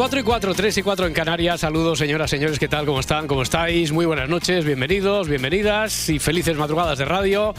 4 y 4, 3 y 4 en Canarias. Saludos, señoras, señores, ¿qué tal? ¿Cómo están? ¿Cómo estáis? Muy buenas noches, bienvenidos, bienvenidas y felices madrugadas de radio.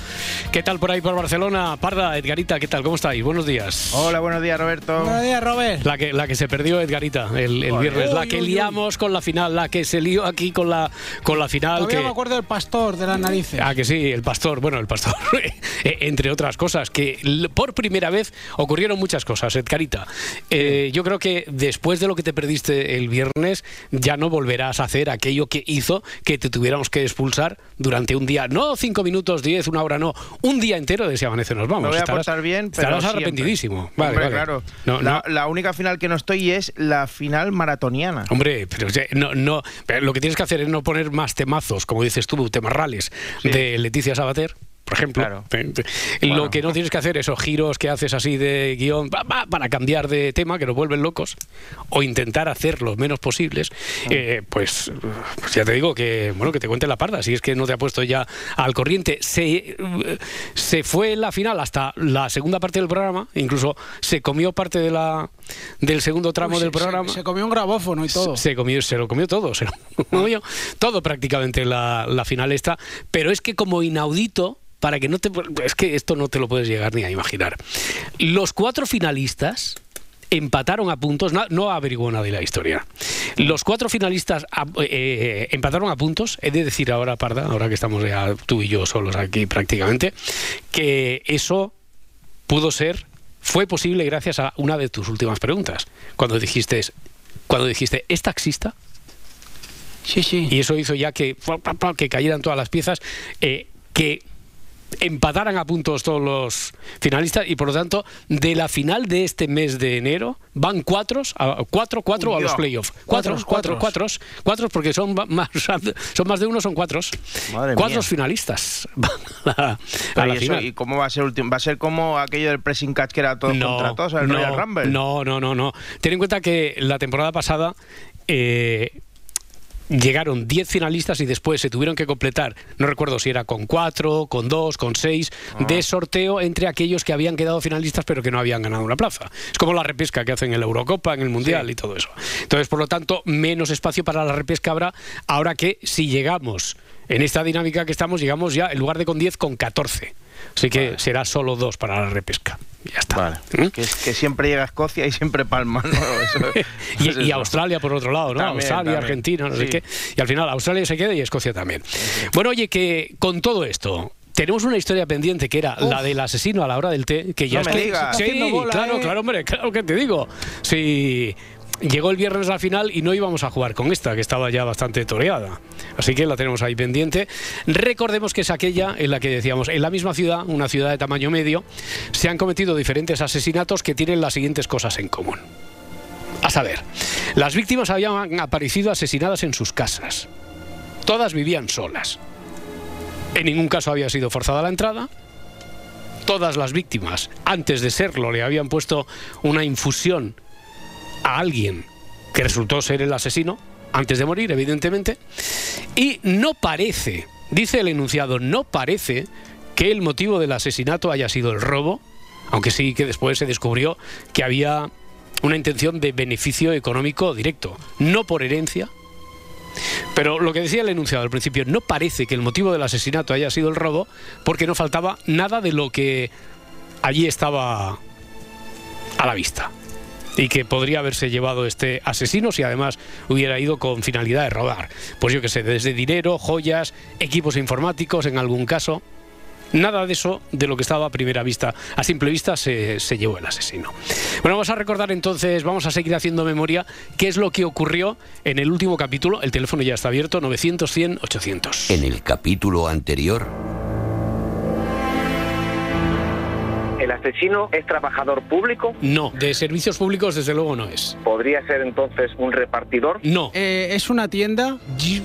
¿Qué tal por ahí por Barcelona? Parda, Edgarita, ¿qué tal? ¿Cómo estáis? Buenos días. Hola, buenos días, Roberto. Buenos días, Robert. La que, la que se perdió Edgarita el, el viernes, la que uy, uy. liamos con la final, la que se lió aquí con la, con la final. Todavía que, me acuerdo del pastor de las narices. Ah, que sí, el pastor, bueno, el pastor, eh, entre otras cosas, que por primera vez ocurrieron muchas cosas, Edgarita. Eh, yo creo que después de lo que te perdiste el viernes, ya no volverás a hacer aquello que hizo que te tuviéramos que expulsar durante un día, no cinco minutos, diez, una hora, no, un día entero de ese amanece nos vamos. Me voy a Estarás- portar bien, pero Estarás arrepentidísimo. Vale, Hombre, vale. claro. No, la, no. la única final que no estoy es la final maratoniana. Hombre, pero no, no, pero lo que tienes que hacer es no poner más temazos, como dices tú, temarrales Sí. de Leticia Sabater. Por ejemplo, Claro. Lo que no tienes que hacer, esos giros que haces así de guion pa, pa, para cambiar de tema, que nos vuelven locos, o intentar hacer los menos posibles, Ah. eh, pues, pues ya te digo que bueno que te cuente la parda, si es que no te ha puesto ya al corriente. Se, se fue la final hasta la segunda parte del programa, incluso se comió parte de la del segundo tramo Uy, del se- programa. Se, comió un grabófono y todo. Se comió, se lo comió todo, se lo comió todo prácticamente la, la final esta, pero es que como inaudito, para que no te es que esto no te lo puedes llegar ni a imaginar. Los cuatro finalistas empataron a puntos, no, no averiguó nadie la historia. Los cuatro finalistas a- eh, empataron a puntos, he de decir ahora, Parda, ahora que estamos ya tú y yo solos aquí prácticamente, que eso pudo ser, fue posible gracias a una de tus últimas preguntas, cuando dijiste, cuando dijiste, ¿es taxista? Sí, sí. Y eso hizo ya que, que cayeran todas las piezas, eh, que empataran a puntos todos los finalistas y por lo tanto de la final de este mes de enero van cuatro a, cuatro, cuatro a los playoffs cuatro, Cuatros, cuatro, cuatro, cuatros. cuatro porque son más son más de uno son cuatro Madre cuatro mía. finalistas van a la, a Pero la ¿y, eso- final. ¿y cómo va a ser último? ¿Va a ser como aquello del pressing catch que era todos contra todos, el no, Royal Rumble? No, no, no, no. Ten en cuenta que la temporada pasada eh, llegaron 10 finalistas y después se tuvieron que completar, no recuerdo si era con 4, con 2, con 6, Ah. de sorteo entre aquellos que habían quedado finalistas pero que no habían ganado una plaza. Es como la repesca que hacen en la Eurocopa, en el Mundial Sí. y todo eso. Entonces, por lo tanto, menos espacio para la repesca habrá ahora que si llegamos en esta dinámica que estamos, llegamos ya en lugar de con 10, con 14. Así que será solo dos para la repesca. Ya está. Vale. ¿Mm? Que, es- que siempre llega a Escocia y siempre Palma, ¿no? Eso- y, y eso. Australia por otro lado, ¿no? También, Australia, también. Argentina, no sé qué. Y al final Australia se queda y Escocia también. Bueno, oye, que con todo esto. Tenemos una historia pendiente que era la del asesino a la hora del té, que ya No me está- digas. Sí, bola, claro, ¿eh? claro, hombre, claro que te digo. Sí, llegó el viernes al final y no íbamos a jugar con esta, que estaba ya bastante toreada. Así que la tenemos ahí pendiente. Recordemos que es aquella en la que decíamos, en la misma ciudad, una ciudad de tamaño medio, se han cometido diferentes asesinatos que tienen las siguientes cosas en común. A saber, las víctimas habían aparecido asesinadas en sus casas. Todas vivían solas. En ningún caso había sido forzada la entrada. Todas las víctimas, antes de serlo, le habían puesto una infusión a alguien que resultó ser el asesino, antes de morir, evidentemente. Y no parece, dice el enunciado, no parece que el motivo del asesinato haya sido el robo, aunque sí que después se descubrió que había una intención de beneficio económico directo, no por herencia. Pero lo que decía el enunciado al principio, no parece que el motivo del asesinato haya sido el robo, porque no faltaba nada de lo que allí estaba a la vista. Y que podría haberse llevado este asesino si además hubiera ido con finalidad de robar. Pues yo que sé, desde dinero, joyas, equipos informáticos en algún caso. Nada de eso, de lo que estaba a primera vista, a simple vista, se, se llevó el asesino. Bueno, vamos a recordar entonces, vamos a seguir haciendo memoria, qué es lo que ocurrió en el último capítulo. El teléfono ya está abierto, 900-100-800. En el capítulo anterior, asesino es trabajador público? No, de servicios públicos desde luego no es. ¿Podría ser entonces un repartidor? No. Eh, ¿Es una tienda? Yo,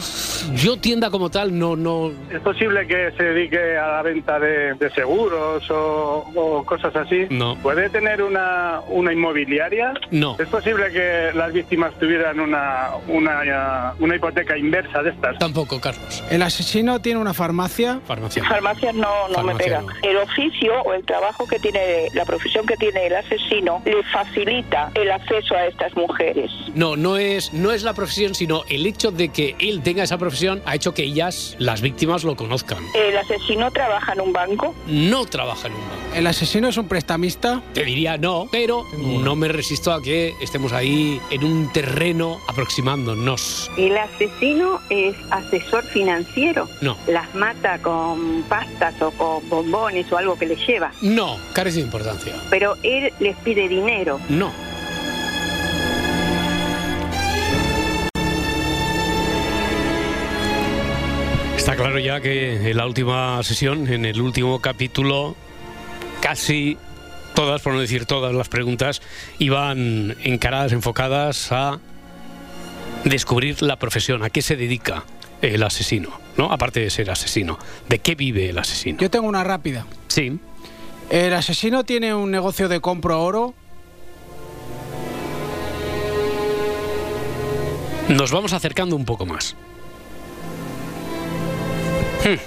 yo tienda como tal no, no. ¿Es posible que se dedique a la venta de, de seguros o, o cosas así? No. ¿Puede tener una, una inmobiliaria? No. ¿Es posible que las víctimas tuvieran una, una, una hipoteca inversa de estas? Tampoco, Carlos. ¿El asesino tiene una farmacia? Farmacia. Farmacias no, no me Farmacia pega. no. El oficio o el trabajo que tiene, la profesión que tiene el asesino le facilita el acceso a estas mujeres. No, no es, no es la profesión, sino el hecho de que él tenga esa profesión ha hecho que ellas, las víctimas, lo conozcan. El asesino trabaja en un banco. No trabaja en un banco. ¿El asesino es un prestamista? Te diría no, pero no me resisto a que estemos ahí en un terreno aproximándonos. El asesino es asesor financiero. No. Las mata con pastas o con bombones o algo que les lleva. No, carece de importancia. Pero él les pide dinero. No. Está claro ya que en la última sesión, en el último capítulo, casi todas, por no decir todas las preguntas, iban encaradas, enfocadas a descubrir la profesión, a qué se dedica el asesino, ¿no? Aparte de ser asesino, ¿de qué vive el asesino? Yo tengo una rápida. Sí. ¿El asesino tiene un negocio de compro oro? Nos vamos acercando un poco más. Hmm.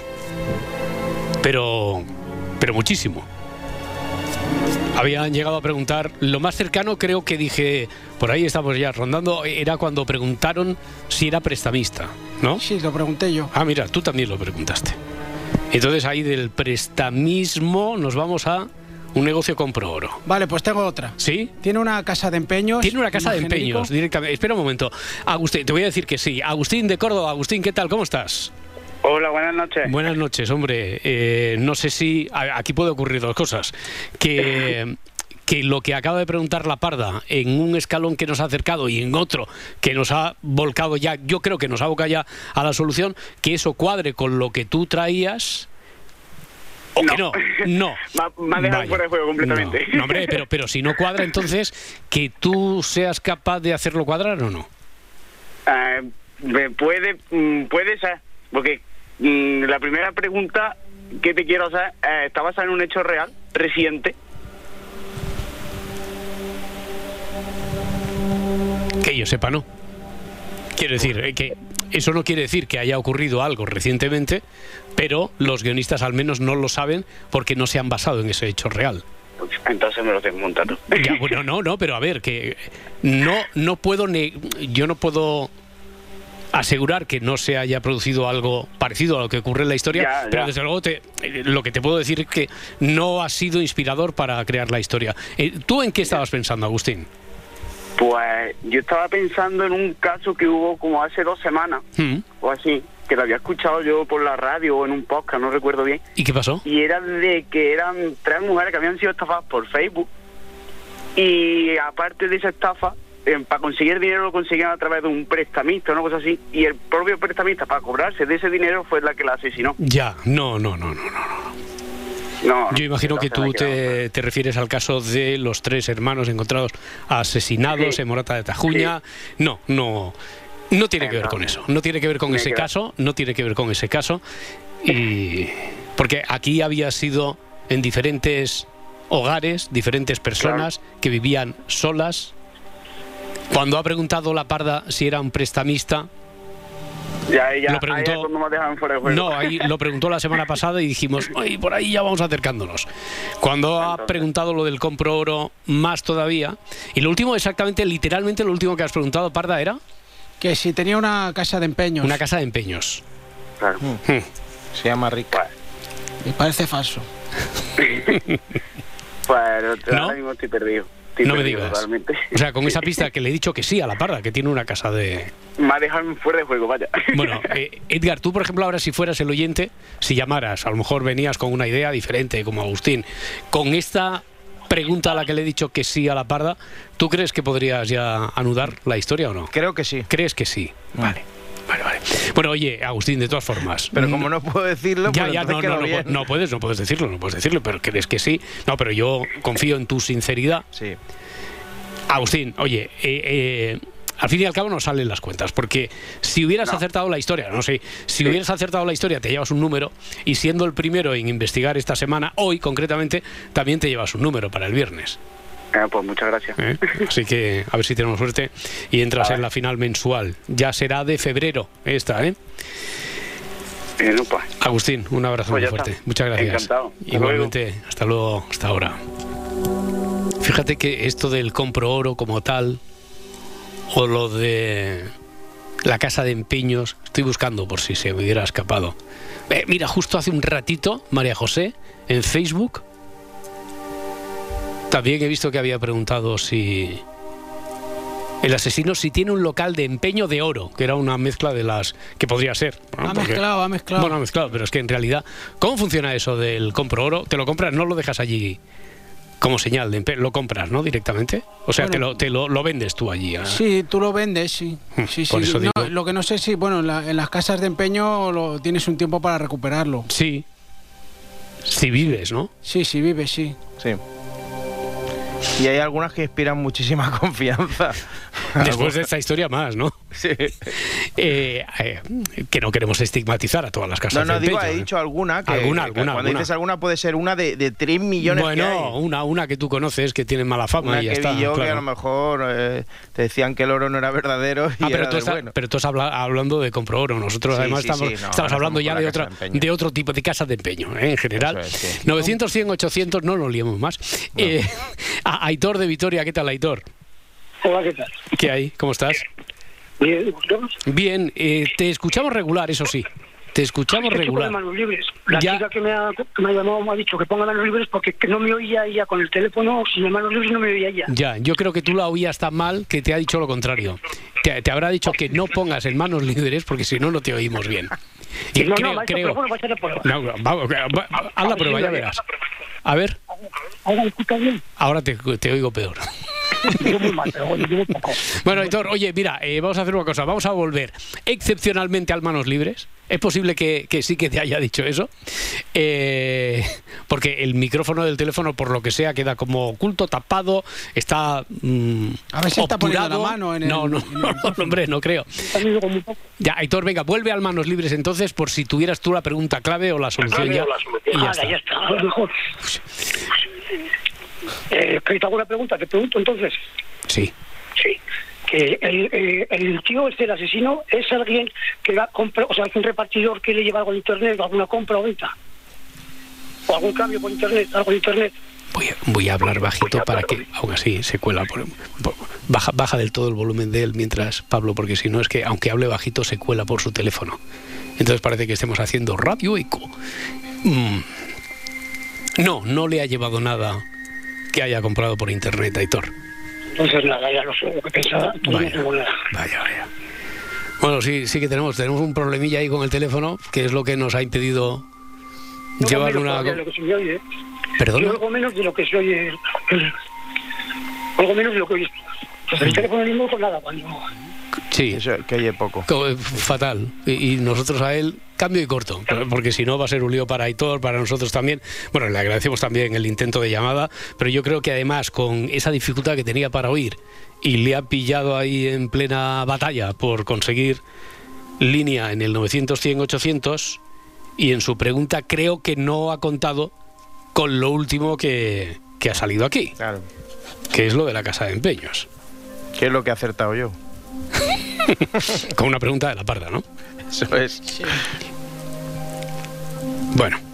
Pero. Pero muchísimo. Habían llegado a preguntar. Lo más cercano creo que dije. Por ahí estamos ya rondando. Era cuando preguntaron si era prestamista, ¿no? Sí, lo pregunté yo. Ah, mira, tú también lo preguntaste. Entonces ahí del prestamismo nos vamos a un negocio compro oro. Vale, pues tengo otra. ¿Sí? ¿Tiene una casa de empeños? Tiene una casa ¿Más de genérico? empeños directamente. Espera un momento. Agustín, te voy a decir que sí. Agustín de Córdoba. Agustín, ¿qué tal? ¿Cómo estás? Hola, buenas noches. Buenas noches, hombre. Eh, no sé si a- aquí puede ocurrir dos cosas. Que que lo que acaba de preguntar la parda en un escalón que nos ha acercado y en otro que nos ha volcado ya, yo creo que nos ha volcado ya a la solución, que eso cuadre con lo que tú traías. ¿O que no? No. Me- ha dejado fuera de juego completamente. No, no, hombre, pero, pero si no cuadra, entonces, que tú seas capaz de hacerlo cuadrar o no. Eh, puede, mm, puede ser, porque mm, la primera pregunta que te quiero hacer eh, está basada en un hecho real, reciente. Yo sepa, no. Quiero decir, eh, que eso no quiere decir que haya ocurrido algo recientemente, pero los guionistas al menos no lo saben porque no se han basado en ese hecho real. Pues, Entonces me lo montado. Ya, bueno, no, no, pero a ver, que no, no puedo, ne- yo no puedo asegurar que no se haya producido algo parecido a lo que ocurre en la historia, Ya, pero desde luego te- eh, lo que te puedo decir es que no ha sido inspirador para crear la historia. Eh, ¿Tú en qué estabas pensando, Agustín? Pues yo estaba pensando en un caso que hubo como hace dos semanas ¿Mm? o así, que lo había escuchado yo por la radio o en un podcast, no recuerdo bien. ¿Y qué pasó? y era de que eran tres mujeres que habían sido estafadas por Facebook y aparte de esa estafa eh, para conseguir dinero lo conseguían a través de un prestamista una cosa así y el propio prestamista para cobrarse de ese dinero fue la que la asesinó Ya, no, no, no, no, no. No, Yo imagino que tú te, te refieres al caso de los tres hermanos encontrados asesinados Sí. en Morata de Tajuña. No, no, no tiene que ver con eso. No tiene que ver con ese caso. No tiene que ver con ese caso. Y porque aquí había sido en diferentes hogares, diferentes personas que vivían solas. Cuando ha preguntado la parda si era un prestamista, ya, ya, lo ahí es fuera de juego. no, ahí lo preguntó la semana pasada y dijimos, "Ay, por ahí ya vamos acercándonos. Cuando ha Entonces. preguntado lo del compro oro, más todavía. Y lo último, exactamente, literalmente lo último que has preguntado, Parda, era Que si tenía una casa de empeños. una casa de empeños. Claro. Hmm. Se llama Rick. Me parece falso. Pues ¿No? ahora mismo estoy perdido. Estoy No me digas. Totalmente. O sea, con esa pista que le he dicho que sí a la Parda, que tiene una casa de... me ha dejado fuera de juego, vaya. Bueno, eh, Edgar, tú, por ejemplo, ahora si fueras el oyente, si llamaras, a lo mejor venías con una idea diferente, como Agustín, con esta pregunta a la que le he dicho que sí a la Parda, ¿tú crees que podrías ya anudar la historia o no? Creo que sí. ¿Crees que sí? Vale. Vale, vale. Bueno, oye, Agustín, de todas formas. Pero como no puedo decirlo, Ya, pues ya, entonces no, quedo no, no, bien. no puedes, no puedes decirlo, no puedes decirlo, pero crees que sí. No, pero yo confío en tu sinceridad. Sí. Agustín, oye, eh, eh, al fin y al cabo no salen las cuentas, porque si hubieras acertado la historia, no sé, si hubieras acertado la historia te llevas un número y siendo el primero en investigar esta semana, hoy concretamente, también te llevas un número para el viernes. Eh, pues muchas gracias. ¿eh? Así que a ver si tenemos suerte y entras en la final mensual. Ya será de febrero esta, ¿eh? Eh, no, pues. Agustín, un abrazo Pues muy fuerte. está. Muchas gracias. Encantado. Igualmente, hasta luego, hasta ahora. Fíjate que esto del compro oro como tal, o lo de la casa de empeños, estoy buscando por si se me hubiera escapado. Eh, mira, justo hace un ratito, María José, en Facebook, también he visto que había preguntado si el asesino si tiene un local de empeño de oro, que era una mezcla de las que podría ser. ¿no? Ha Porque- mezclado, ha mezclado. bueno, mezclado, pero es que en realidad, ¿cómo funciona eso del compro oro? ¿Te lo compras, no lo dejas allí como señal de empe- lo compras, ¿no? Directamente. O sea, Bueno. te, lo, te lo, lo vendes tú allí. ah. Sí, tú lo vendes, sí. Sí, Por sí. eso No, digo. lo que no sé si, bueno, en, la- en las casas de empeño lo, tienes un tiempo para recuperarlo. Sí. Si vives, ¿no? Sí, sí, vives, sí. Sí. Y hay algunas que inspiran muchísima confianza. Después de esta historia más, ¿no? Sí. Eh, eh, que no queremos estigmatizar a todas las casas No, no, digo, he ¿eh? dicho alguna que. Alguna, que alguna, Cuando alguna. dices alguna puede ser una de, de 3 millones que hay. Bueno, una, una que tú conoces que tiene mala fama Una y ya que está. vi yo que claro. a lo mejor eh, te decían que el oro no era verdadero y Ah, pero tú, estás, bueno. pero tú estás habla- hablando de compro oro. Nosotros Sí, además sí, estamos, sí, no, estamos hablando ya de, otra, de otro tipo de casas de empeño, ¿eh? en general. Es, sí. 900, 100, 800, no nos liemos más. Eh, a- Aitor de Vitoria, ¿qué tal, Aitor? Hola, ¿qué tal? ¿Qué hay? ¿Cómo estás? Bien. Bien, eh, te escuchamos regular, eso sí. Te escuchamos regular. manos libres. La Ya. chica que me, ha, que me ha llamado me ha dicho que ponga manos libres porque que no me oía ella con el teléfono. Sin manos libres no me oía ella. Ya, yo creo que tú la oías tan mal que te ha dicho lo contrario. Te, te habrá dicho que no pongas en manos líderes porque si no, no te oímos bien. Y no, creo, no, maestro, creo- pero bueno, va a ser la prueba. No, vamos, va- va- haz la prueba, ya verás. A ver, Ahora te, te oigo peor. Yo muy mal, pero bueno, yo muy poco. Bueno, Aitor, oye, mira, eh, vamos a hacer una cosa. Vamos a volver excepcionalmente al manos libres. Es posible que, que sí que te haya dicho eso. Eh, porque el micrófono del teléfono, por lo que sea, queda como oculto, tapado, está. mm, A ver si está poniendo la mano en el- No, no, en el no, hombre, no creo. Ya, Aitor, venga, vuelve al manos libres entonces, por si tuvieras tú la pregunta clave o la solución ya. Y ya Ah, está. ya está, a lo mejor. Eh, ¿que ¿Te hago una pregunta? ¿Te pregunto entonces? Sí. Sí. Que el, eh, el tío, este, el asesino, es alguien que va a comprar, o sea, es un repartidor que le lleva algo en internet, alguna compra o venta. O algún cambio por internet, algo en internet. Voy a, voy a hablar bajito para que, aún así, se cuela. Por, por- baja, baja del todo el volumen de él mientras, Pablo, porque si no es que, aunque hable bajito, se cuela por su teléfono. Entonces parece que estemos haciendo radio eco. Mm. No, no le ha llevado nada que haya comprado por internet, Aitor. Entonces, nada, ya lo sé, lo que pensaba, pues no Vaya. nada. Vaya, vaya. Bueno, sí, sí que tenemos, tenemos un problemilla ahí con el teléfono, que es lo que nos ha impedido No, llevar una... de lo que se me oye. ¿eh? ¿Perdona? Yo algo menos de lo que se oye. Algo menos de lo que oye. Pues el teléfono mismo con nada, cuando... Sí. Eso, que oye poco. Co- Fatal. Y, y nosotros a él, cambio y corto. Porque si no, va a ser un lío para Aitor, para nosotros también. Bueno, le agradecemos también el intento de llamada, pero yo creo que además, con esa dificultad que tenía para oír y le ha pillado ahí en plena batalla por conseguir línea en el 900-100-800, y en su pregunta creo que no ha contado con lo último que, que ha salido aquí, Claro. que es lo de la casa de empeños. ¿Qué es lo que he acertado yo? Con una pregunta de la parda, ¿no? Eso es. Bueno.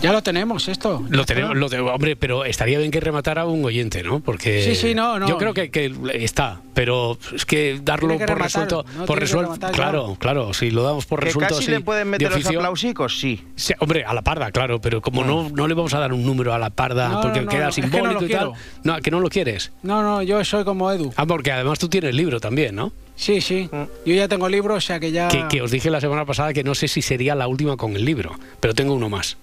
Ya lo tenemos, esto. Lo tenemos, lo hombre, pero estaría bien que rematara un oyente, ¿no? Porque Sí, sí, no, no. yo creo que, que está, pero es que darlo que por rematar, resuelto, no, por que resuelto, rematar, claro, claro. claro, si lo damos por ¿Que resuelto casi sí, le pueden de meter los oficio, aplausicos? Sí. sí, hombre, a la parda, claro, pero como no, no le vamos a dar un número a la parda No, porque queda no, es que no simbólico lo y tal, no, que no lo quieres. No, no, yo soy como Edu. Ah, porque además tú tienes libro también, ¿no? Sí, sí. Mm. Yo ya tengo libro, o sea que ya. Que, que os dije la semana pasada que no sé si sería la última con el libro, pero tengo uno más.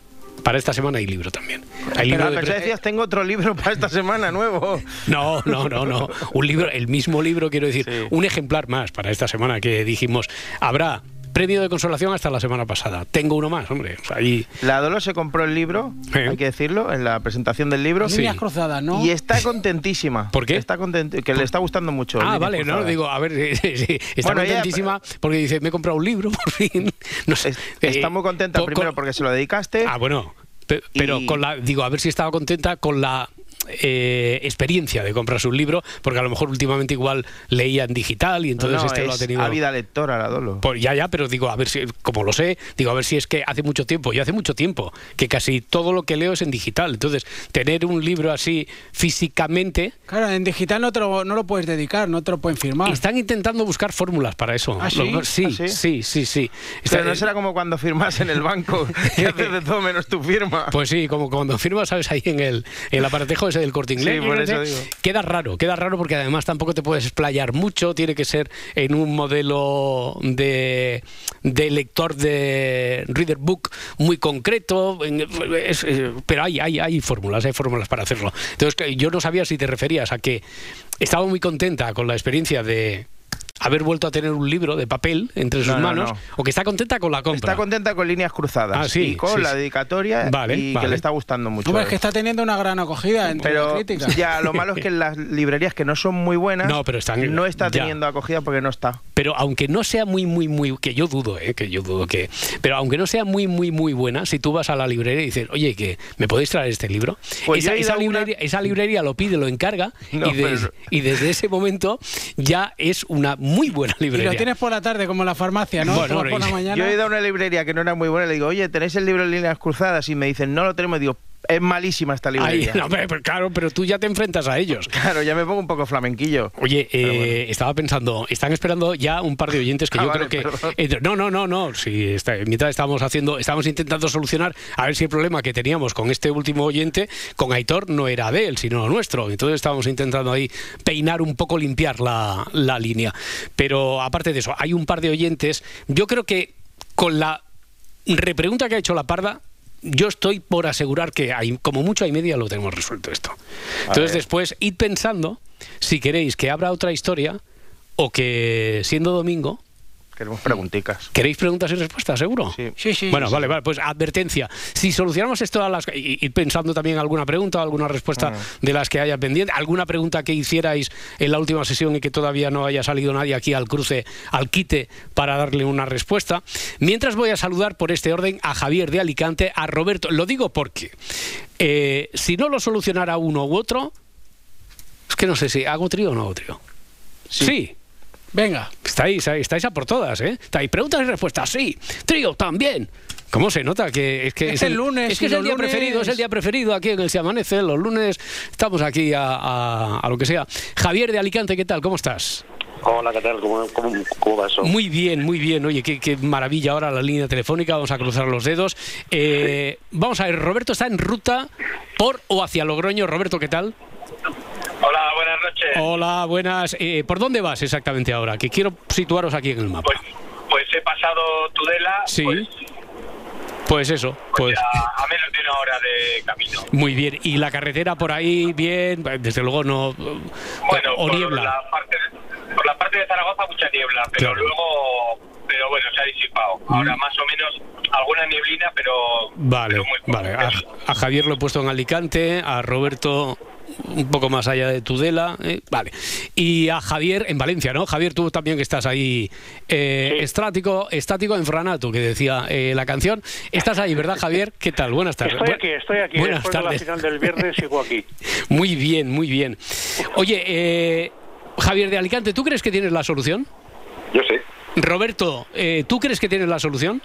Para esta semana hay libro también. Pero Hay libro de decías, tengo otro libro para esta semana nuevo. No, no, no, no. Un libro, el mismo libro, quiero decir, un ejemplar más para esta semana que dijimos. Habrá premio de consolación hasta la semana pasada. Tengo uno más, hombre. O sea, ahí- La Dolo se compró el libro, hay que decirlo, en la presentación del libro. Líneas cruzadas, ¿no? Y está contentísima. ¿Por qué? Está content- que le está gustando mucho. Ah, vale, no, digo, a ver, sí, sí, está Bueno, ella- contentísima porque dice, me he comprado un libro, por fin. No sé. Está Eh, muy contenta con- primero con- porque se lo dedicaste. Ah, bueno. pe- Pero Y- con la, digo, a ver si estaba contenta con la eh, experiencia de comprarse un libro, porque a lo mejor últimamente igual leía en digital y entonces No, este lo ha tenido. ávida lectora la Dolo. Pues ya, ya, pero digo, a ver si, como lo sé, digo, a ver si es que hace mucho tiempo, y hace mucho tiempo, que casi todo lo que leo es en digital. Entonces, tener un libro así físicamente. Claro, en digital no, te lo, no lo puedes dedicar, no te lo pueden firmar. Están intentando buscar fórmulas para eso. ¿Ah, sí? Lo- sí, ¿Ah, sí? sí, sí, sí. Pero Está- no será como cuando firmas en el banco, que haces de todo menos tu firma. Pues sí, como cuando firmas, ¿sabes? Ahí en el, en el aparatejo ese del corte inglés. Sí, por eso digo. Queda raro, queda raro porque además tampoco te puedes explayar mucho, tiene que ser en un modelo de, de lector de reader book muy concreto, es- eh, pero hay, hay, hay fórmulas, hay fórmulas para hacerlo. Entonces, yo no sabía si te referías a que estaba muy contenta con la experiencia de haber vuelto a tener un libro de papel entre sus No, no, manos no. o que está contenta con la compra. Está contenta con líneas cruzadas Ah, sí, y con sí, la sí. dedicatoria Vale, y que le está gustando mucho. Hombre, es que está teniendo una gran acogida entre la pero crítica. ya lo malo es que en las librerías que no son muy buenas No, pero están- no está ya. teniendo acogida porque no está. Pero aunque no sea muy, muy, muy, que yo dudo, ¿eh? que yo dudo que, pero aunque no sea muy, muy, muy buena, si tú vas a la librería y dices, oye, que me podéis traer este libro, Pues esa, una- librería, esa librería lo pide, lo encarga No, y, des- pero- y desde ese momento ya es una muy buena Y librería. lo tienes por la tarde como en la farmacia, ¿no? Bueno, por la y- mañana. Yo he ido a una librería que no era muy buena y le digo, oye, ¿tenéis el libro en líneas cruzadas? Y me dicen, no lo tenemos. Digo, es malísima esta librería. no, pero, claro, pero tú ya te enfrentas a ellos. Claro, ya me pongo un poco flamenquillo. Oye, eh, estaba pensando, están esperando ya un par de oyentes que Ah, yo vale, creo que... eh, no, no, no, no. Sí, está- mientras estábamos haciendo, estábamos intentando solucionar a ver si el problema que teníamos con este último oyente, con Aitor, no era de él, sino nuestro. Entonces estábamos intentando ahí peinar un poco, limpiar la, la línea. Pero aparte de eso, hay un par de oyentes. Yo creo que con la repregunta que ha hecho la parda, yo estoy por asegurar que hay, como mucho hay media lo tenemos resuelto esto. Entonces después id pensando si queréis que abra otra historia o que siendo domingo Queremos pregunticas. ¿Queréis preguntas y respuestas, seguro? Sí. Sí, sí. Bueno, sí. vale, vale, pues advertencia. Si solucionamos esto a las y, y pensando también alguna pregunta, alguna respuesta de las que haya pendiente, alguna pregunta que hicierais en la última sesión y que todavía no haya salido nadie aquí al cruce, al quite para darle una respuesta. Mientras voy a saludar por este orden a Javier de Alicante, a Roberto. Lo digo porque eh, si no lo solucionara uno u otro, es que no sé si hago trío o no hago trío. sí. Venga. Estáis, ahí, estáis a por todas, ¿eh? Estáis preguntas y respuestas, sí. Trío, también. ¿Cómo se nota que es que Es el lunes, Es que es el día lunes- preferido, es el día preferido aquí en el Se Amanece. Los lunes estamos aquí a, a- a lo que sea. Javier de Alicante, ¿qué tal? ¿Cómo estás? Hola, ¿qué tal? ¿Cómo, cómo, cómo va eso? Muy bien, muy bien. Oye, qué, qué maravilla ahora la línea telefónica. Vamos a cruzar los dedos. Eh, vamos a ver, Roberto está en ruta por o hacia Logroño. Roberto, ¿qué tal? Hola, buenas noches. Hola, buenas. Eh, ¿Por dónde vas exactamente ahora? Que quiero situaros aquí en el mapa. Pues, pues he pasado Tudela Sí. pues, Pues eso, pues a, a menos de una hora de camino. muy bien. Y la carretera por ahí, bien, desde luego no. Bueno, o por niebla. la, parte, por la parte de Zaragoza mucha niebla, pero Claro. luego, pero bueno, se ha disipado. Ahora más o menos alguna nieblina, pero Vale, vale. A, a Javier lo he puesto en Alicante, a Roberto un poco más allá de Tudela, ¿eh? vale. Y a Javier en Valencia, ¿no? Javier, tú también que estás ahí eh, estático, estático en Franato, que decía eh, la canción. Estás ahí, ¿verdad, Javier? ¿Qué tal? Buenas tardes. Estoy aquí, estoy aquí. Buenas Después de la final del viernes sigo aquí. Muy bien, muy bien. Oye, eh, Javier de Alicante, ¿tú crees que tienes la solución? Yo sí. Roberto, eh, ¿tú crees que tienes la solución?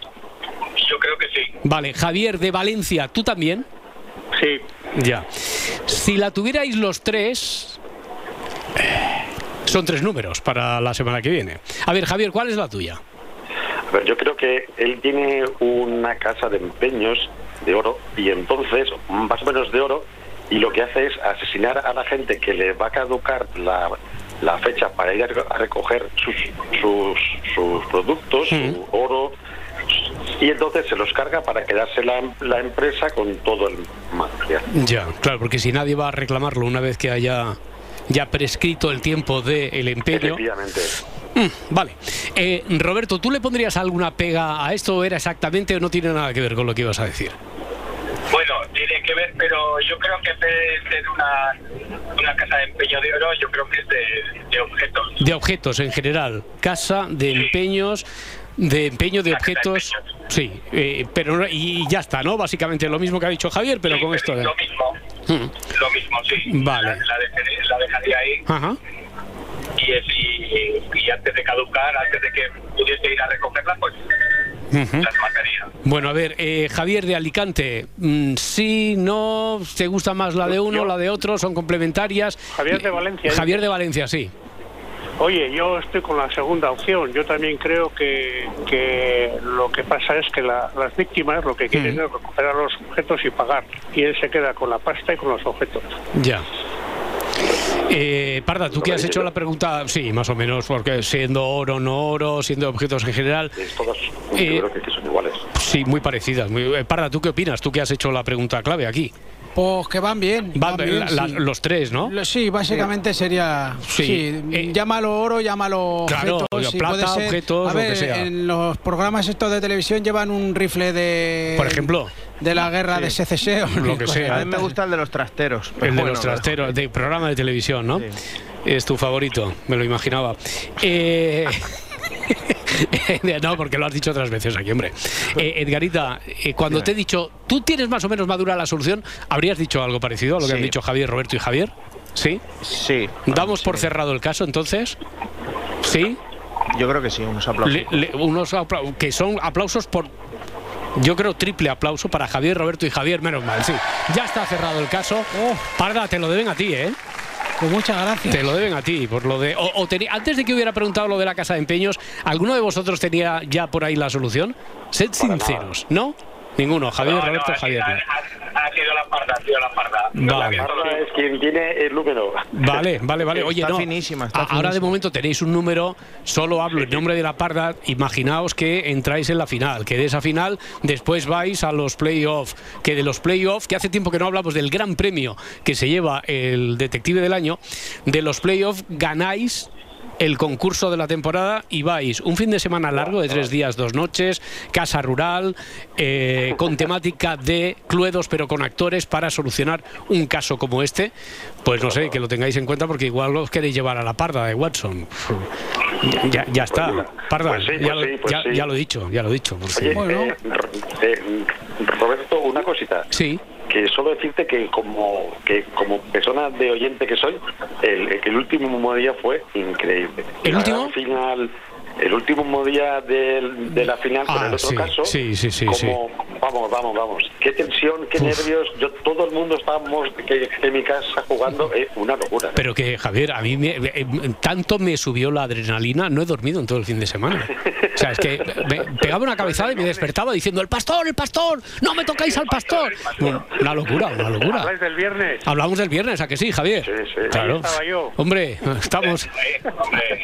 yo creo que sí. Vale, Javier de Valencia, ¿tú también? Sí. Ya. Si la tuvierais los tres, son tres números para la semana que viene. A ver, Javier, ¿cuál es la tuya? A ver, yo creo que él tiene una casa de empeños de oro y entonces, más o menos de oro, y lo que hace es asesinar a la gente que le va a caducar la, la fecha para ir a recoger sus, sus, sus productos, su oro, y entonces se los carga para quedarse la, la empresa con todo el material. Ya, claro, porque si nadie va a reclamarlo una vez que haya ya prescrito el tiempo del empeño. Efectivamente. Mm, vale. Eh, Roberto, ¿tú le pondrías alguna pega a esto? ¿Era exactamente o no tiene nada que ver con lo que ibas a decir? Bueno, tiene que ver, pero yo creo que de ser una, una casa de empeño de oro, yo creo que es de, de objetos. De objetos en general. Casa de empeños. De empeño de objetos, sí, eh, pero no- y ya está, ¿no? Básicamente lo mismo que ha dicho Javier, pero con esto de. Lo mismo, Mm, lo mismo, sí. Vale. La, la dejaré- la dejaría ahí Ajá. y, es- y, y antes de caducar, antes de que pudiese ir a recogerla, pues Ujú. las mataría. Bueno, a ver, eh, Javier de Alicante, mm, sí, no, ¿te gusta más la de uno, la de otro? ¿Son complementarias? Javier de Valencia. Javier de Valencia, sí. Oye, yo estoy con la segunda opción. Yo también creo que, que lo que pasa es que la- las víctimas lo que quieren es recuperar los objetos y pagar. Y él se queda con la pasta y con los objetos. Ya. Eh, Parda, tú que has hecho la pregunta, sí, más o menos, porque siendo oro, no oro, siendo objetos en general, Todas Eh, yo creo que son iguales. sí, muy parecidas. Muy, eh, Parda, ¿tú qué opinas? Tú que has hecho la pregunta clave aquí. Pues que van bien. Van van bien, la- la- sí. los tres, ¿no? Lo- Sí, básicamente sería. Sí. Sí, llámalo oro, llámalo Claro, objetos. plata, puede ser- objetos, a lo que ver, sea. En los programas estos de televisión llevan un rifle de. Por ejemplo. De la guerra de secesión. Lo y que sea. A mí me gusta el de los trasteros. El de los trasteros, de programa de televisión, ¿no? Es tu favorito, me lo imaginaba. Eh, no, porque lo has dicho otras veces aquí, hombre. Eh, Edgarita, eh, cuando te he dicho, tú tienes más o menos madura la solución, ¿habrías dicho algo parecido a lo que Sí. han dicho Javier, Roberto y Javier? ¿Sí? Sí. ¿Damos por cerrado el caso entonces? ¿Sí? Yo creo que sí, unos aplausos. Le- le- unos apla- que son aplausos por. Yo creo triple aplauso para Javier, Roberto y Javier, menos mal, sí. Ya está cerrado el caso. Parda, te lo deben a ti, ¿eh? Pues muchas gracias. Te lo deben a ti, por lo de. O, antes de que hubiera preguntado lo de la casa de empeños, ¿alguno de vosotros tenía ya por ahí la solución? Sed sinceros, ¿no? Ninguno. Javier, No, no, Roberto, Javier. Ha- sido la parda, ha sido la parda. Vale. Ahora es quien tiene el número. Vale, vale, vale. Oye, Está no. finísima, está Ahora de momento tenéis un número, solo hablo en nombre de la Parda. Imaginaos que entráis en la final, que de esa final después vais a los playoffs, que de los playoffs, que hace tiempo que no hablamos del gran premio que se lleva el detective del año, de los playoffs ganáis el concurso de la temporada y vais un fin de semana largo de tres días, dos noches, casa rural, eh, con temática de cluedos pero con actores para solucionar un caso como este. Pues no sé, que lo tengáis en cuenta porque igual os queréis llevar a la parda de Watson. Ya, está. Parda, Pues sí, ya, pues lo, sí, pues ya- sí. ya lo he dicho, ya lo he dicho. eh, eh, Roberto, una cosita. Sí. Que solo decirte que como que como persona de oyente que soy, el, el último día fue increíble. ¿El último? final, el último día de, la final con Ah, el otro sí, caso. sí, sí, sí, como, Vamos, vamos, vamos. Qué tensión, qué nervios. Yo todo el mundo estábamos que, que en mi casa jugando, eh, una locura. ¿eh? Pero que, Javier, a mí me- eh, tanto me subió la adrenalina, no he dormido en todo el fin de semana. O sea, es que me pegaba una cabezada y me despertaba diciendo, el pastor, el pastor, no me tocáis al pastor. Bueno, una locura, una locura. ¿Habláis del viernes? Hablamos del viernes, ¿a que sí, Javier? Sí, sí. Claro. Ahí estaba yo. Hombre, estamos,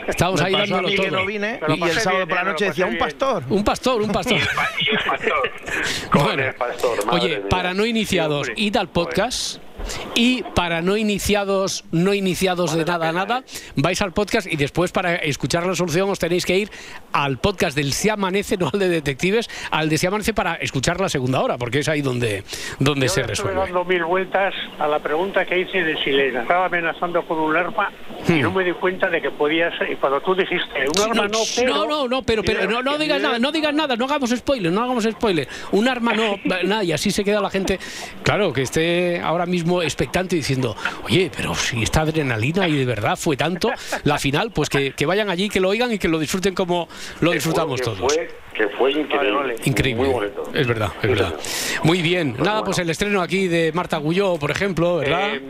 estamos Me ahí dándolo todo. no vine y el sábado bien, por la eh, noche decía un bien". pastor. Un pastor, un pastor. Y el pastor. Con el pastor, madre Oye, mía. para no iniciados, id al podcast. Y para no iniciados, no iniciados de nada, nada, vais al podcast y después para escuchar la solución os tenéis que ir al podcast del Si Amanece, no al de Detectives, al de Si Amanece para escuchar la segunda hora, porque es ahí donde, donde Yo se resuelve. dando mil vueltas a la pregunta que hice de si le estaba amenazando con un arma y Hmm. no me di cuenta de que podía ser. Y cuando tú dijiste, un arma no, pero. no, no, no, pero, pero no, no digas nada, no digas nada, no hagamos spoiler, no hagamos spoiler. Un arma no, nada, y así se queda la gente, claro, que esté ahora mismo expectante diciendo, oye, pero si esta adrenalina y de verdad fue tanto, la final, pues que, que vayan allí, que lo oigan y que lo disfruten como lo Que disfrutamos fue- que todos. Fue, que fue increíble. Increíble. Muy bonito. Es verdad, es verdad. Muy bien. Nada, pues el estreno aquí de Marta Gulló, por ejemplo, ¿verdad? Eh,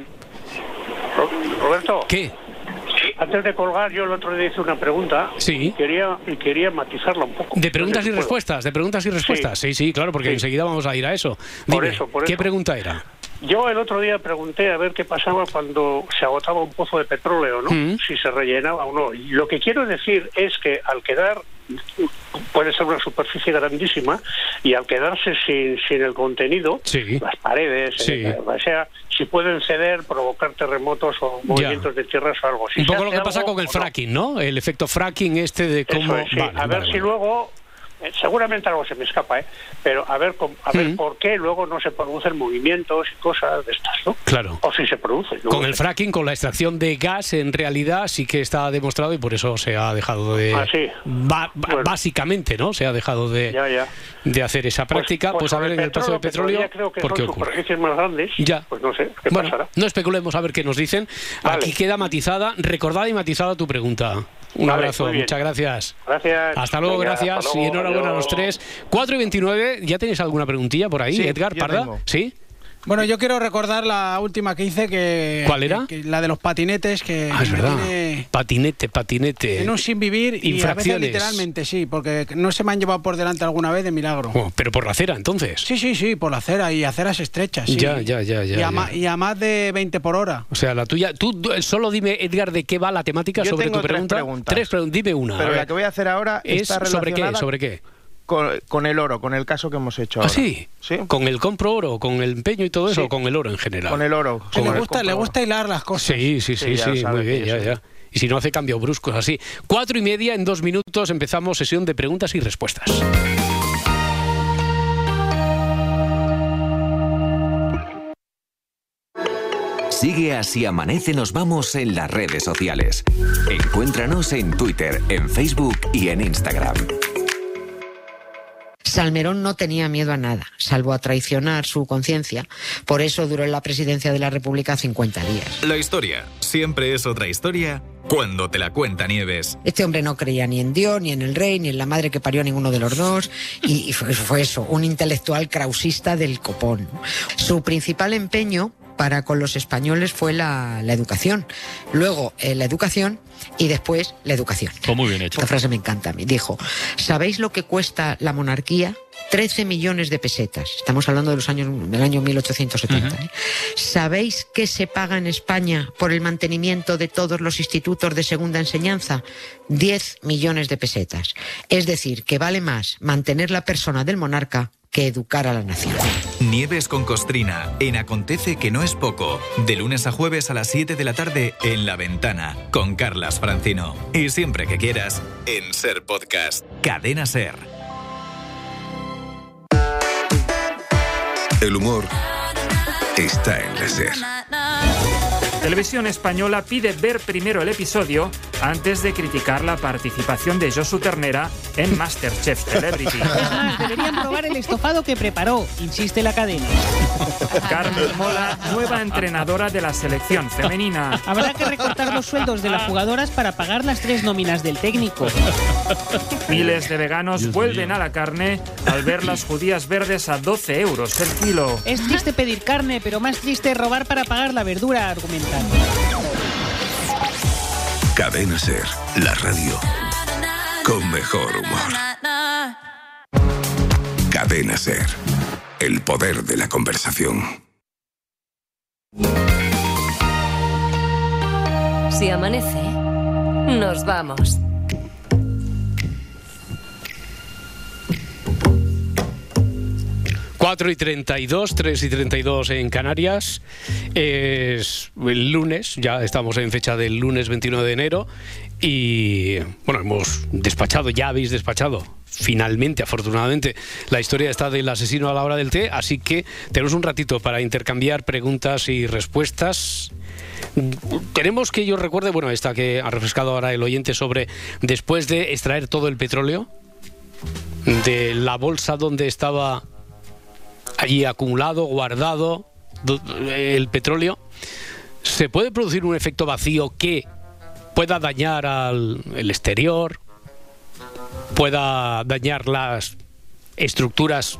Ro- Roberto, ¿Qué? antes de colgar, yo el otro día hice una pregunta Sí. y quería, y quería matizarla un poco. De preguntas No sé y respuestas, de preguntas y respuestas. Sí, sí, claro, porque Sí. enseguida vamos a ir a eso. Por Dime, eso, por ¿qué eso. pregunta era? Yo el otro día pregunté a ver qué pasaba cuando se agotaba un pozo de petróleo, ¿no? Mm. Si se rellenaba o no. Y lo que quiero decir es que al quedar puede ser una superficie grandísima y al quedarse sin, sin el contenido, las paredes, Sí. eh, o sea, si pueden ceder, provocar terremotos o movimientos de tierras o algo. Si Un poco lo que pasa algo con el no. fracking, ¿no? El efecto fracking este de cómo... es, sí. Vale, a ver vale, si vale. luego, eh, seguramente algo se me escapa, ¿eh? pero a ver, a ver Mm. por qué luego no se producen movimientos y cosas de estas, ¿no? Claro. O si se producen. ¿no? Con el fracking, con la extracción de gas, en realidad sí que está demostrado y por eso se ha dejado de... Ah, sí. Ba- ba- Básicamente, ¿no? Se ha dejado de, Ya, ya. de hacer esa práctica. Pues, a sobre ver en el caso del petróleo, creo que ¿por qué son ocurre? superficies más grandes. Ya. Pues no sé, ¿qué Bueno, pasará? no especulemos a ver qué nos dicen. Aquí queda matizada, recordada y matizada tu pregunta. Un Vale, abrazo, muchas gracias. Gracias. Hasta luego, Venga, gracias hasta luego, y enhorabuena a los tres. 4 y 29, ¿ya tenéis alguna preguntilla por ahí, Sí, Edgar Parda? tengo. ¿Sí? Bueno, yo quiero recordar la última que hice que... ¿Cuál era? que- que la de los patinetes que... Ah, es verdad. tiene Patinete, patinete. En un sin vivir y a veces Infracciones. literalmente sí, porque no se me han llevado por delante alguna vez de milagro. Oh, pero por la acera, entonces. Sí, sí, sí, por la acera y aceras estrechas. sí. Ya, ya, ya, ya, Y a, ya. ma- y a más de 20 por hora. O sea, la tuya. Tú du- solo dime, Edgar, de qué va la temática Yo sobre tengo tu tres pregunta. preguntas. Tres preguntas. Dime una. Pero la que voy a hacer ahora es está sobre qué, relacionada sobre qué. Con, con el oro, con el caso que hemos hecho ¿Ah, ahora. sí? Con el compro oro, con el empeño y todo eso, Sí. o con el oro en general. Con el oro. Sí, Con le, el gusta, le gusta hilar las cosas. Sí, sí, sí, Sí, sí, muy bien, ya, ya. Y si no hace cambios bruscos así. Cuatro y media, en dos minutos empezamos sesión de preguntas y respuestas. Sigue así amanece nos vamos en las redes sociales. Encuéntranos en Twitter, en Facebook y en Instagram. Salmerón no tenía miedo a nada, salvo a traicionar su conciencia. Por eso duró en la presidencia de la República 50 días. La historia siempre es otra historia cuando te la cuenta Nieves. Este hombre no creía ni en Dios, ni en el rey, ni en la madre que parió a ninguno de los dos. Y y fue, fue eso, un intelectual krausista del copón. Su principal empeño para con los españoles fue la, la educación. Luego eh, la educación y después la educación. Pues muy bien hecho. Esta frase me encanta a mí. Dijo, ¿sabéis lo que cuesta la monarquía? 13 millones de pesetas. Estamos hablando de los años, del año 1870. ¿eh? ¿Sabéis qué se paga en España por el mantenimiento de todos los institutos de segunda enseñanza? 10 millones de pesetas. Es decir, que vale más mantener la persona del monarca que educar a la nación. Nieves con Costrina en Acontece que no es poco. De lunes a jueves a las 7 de la tarde en La Ventana con Carlas Francino. Y siempre que quieras en Ser Podcast. Cadena Ser. El humor está en la SER. Televisión Española pide ver primero el episodio antes de criticar la participación de Josu Ternera en Masterchef Celebrity. Es más, deberían probar el estofado que preparó, insiste la cadena. Carmen Mola, nueva entrenadora de la selección femenina. Habrá que recortar los sueldos de las jugadoras para pagar las tres nóminas del técnico. Miles de veganos vuelven a la carne al ver las judías verdes a 12 euros el kilo. Es triste pedir carne, pero más triste robar para pagar la verdura, argumentan. Cadena SER, la radio con mejor humor. Cadena SER, el poder de la conversación. Si amanece, nos vamos. Cuatro y 32, 3 y 32 en Canarias. Es el lunes, ya estamos en fecha del lunes 29 de enero. Y bueno, hemos despachado, ya habéis despachado, finalmente, afortunadamente, la historia está del asesino a la hora del té. Así que tenemos un ratito para intercambiar preguntas y respuestas. Tenemos que yo recuerde, bueno, esta que ha refrescado ahora el oyente sobre después de extraer todo el petróleo de la bolsa donde estaba allí acumulado, guardado do- el petróleo, ¿se puede producir un efecto vacío que pueda dañar al el exterior, pueda dañar las estructuras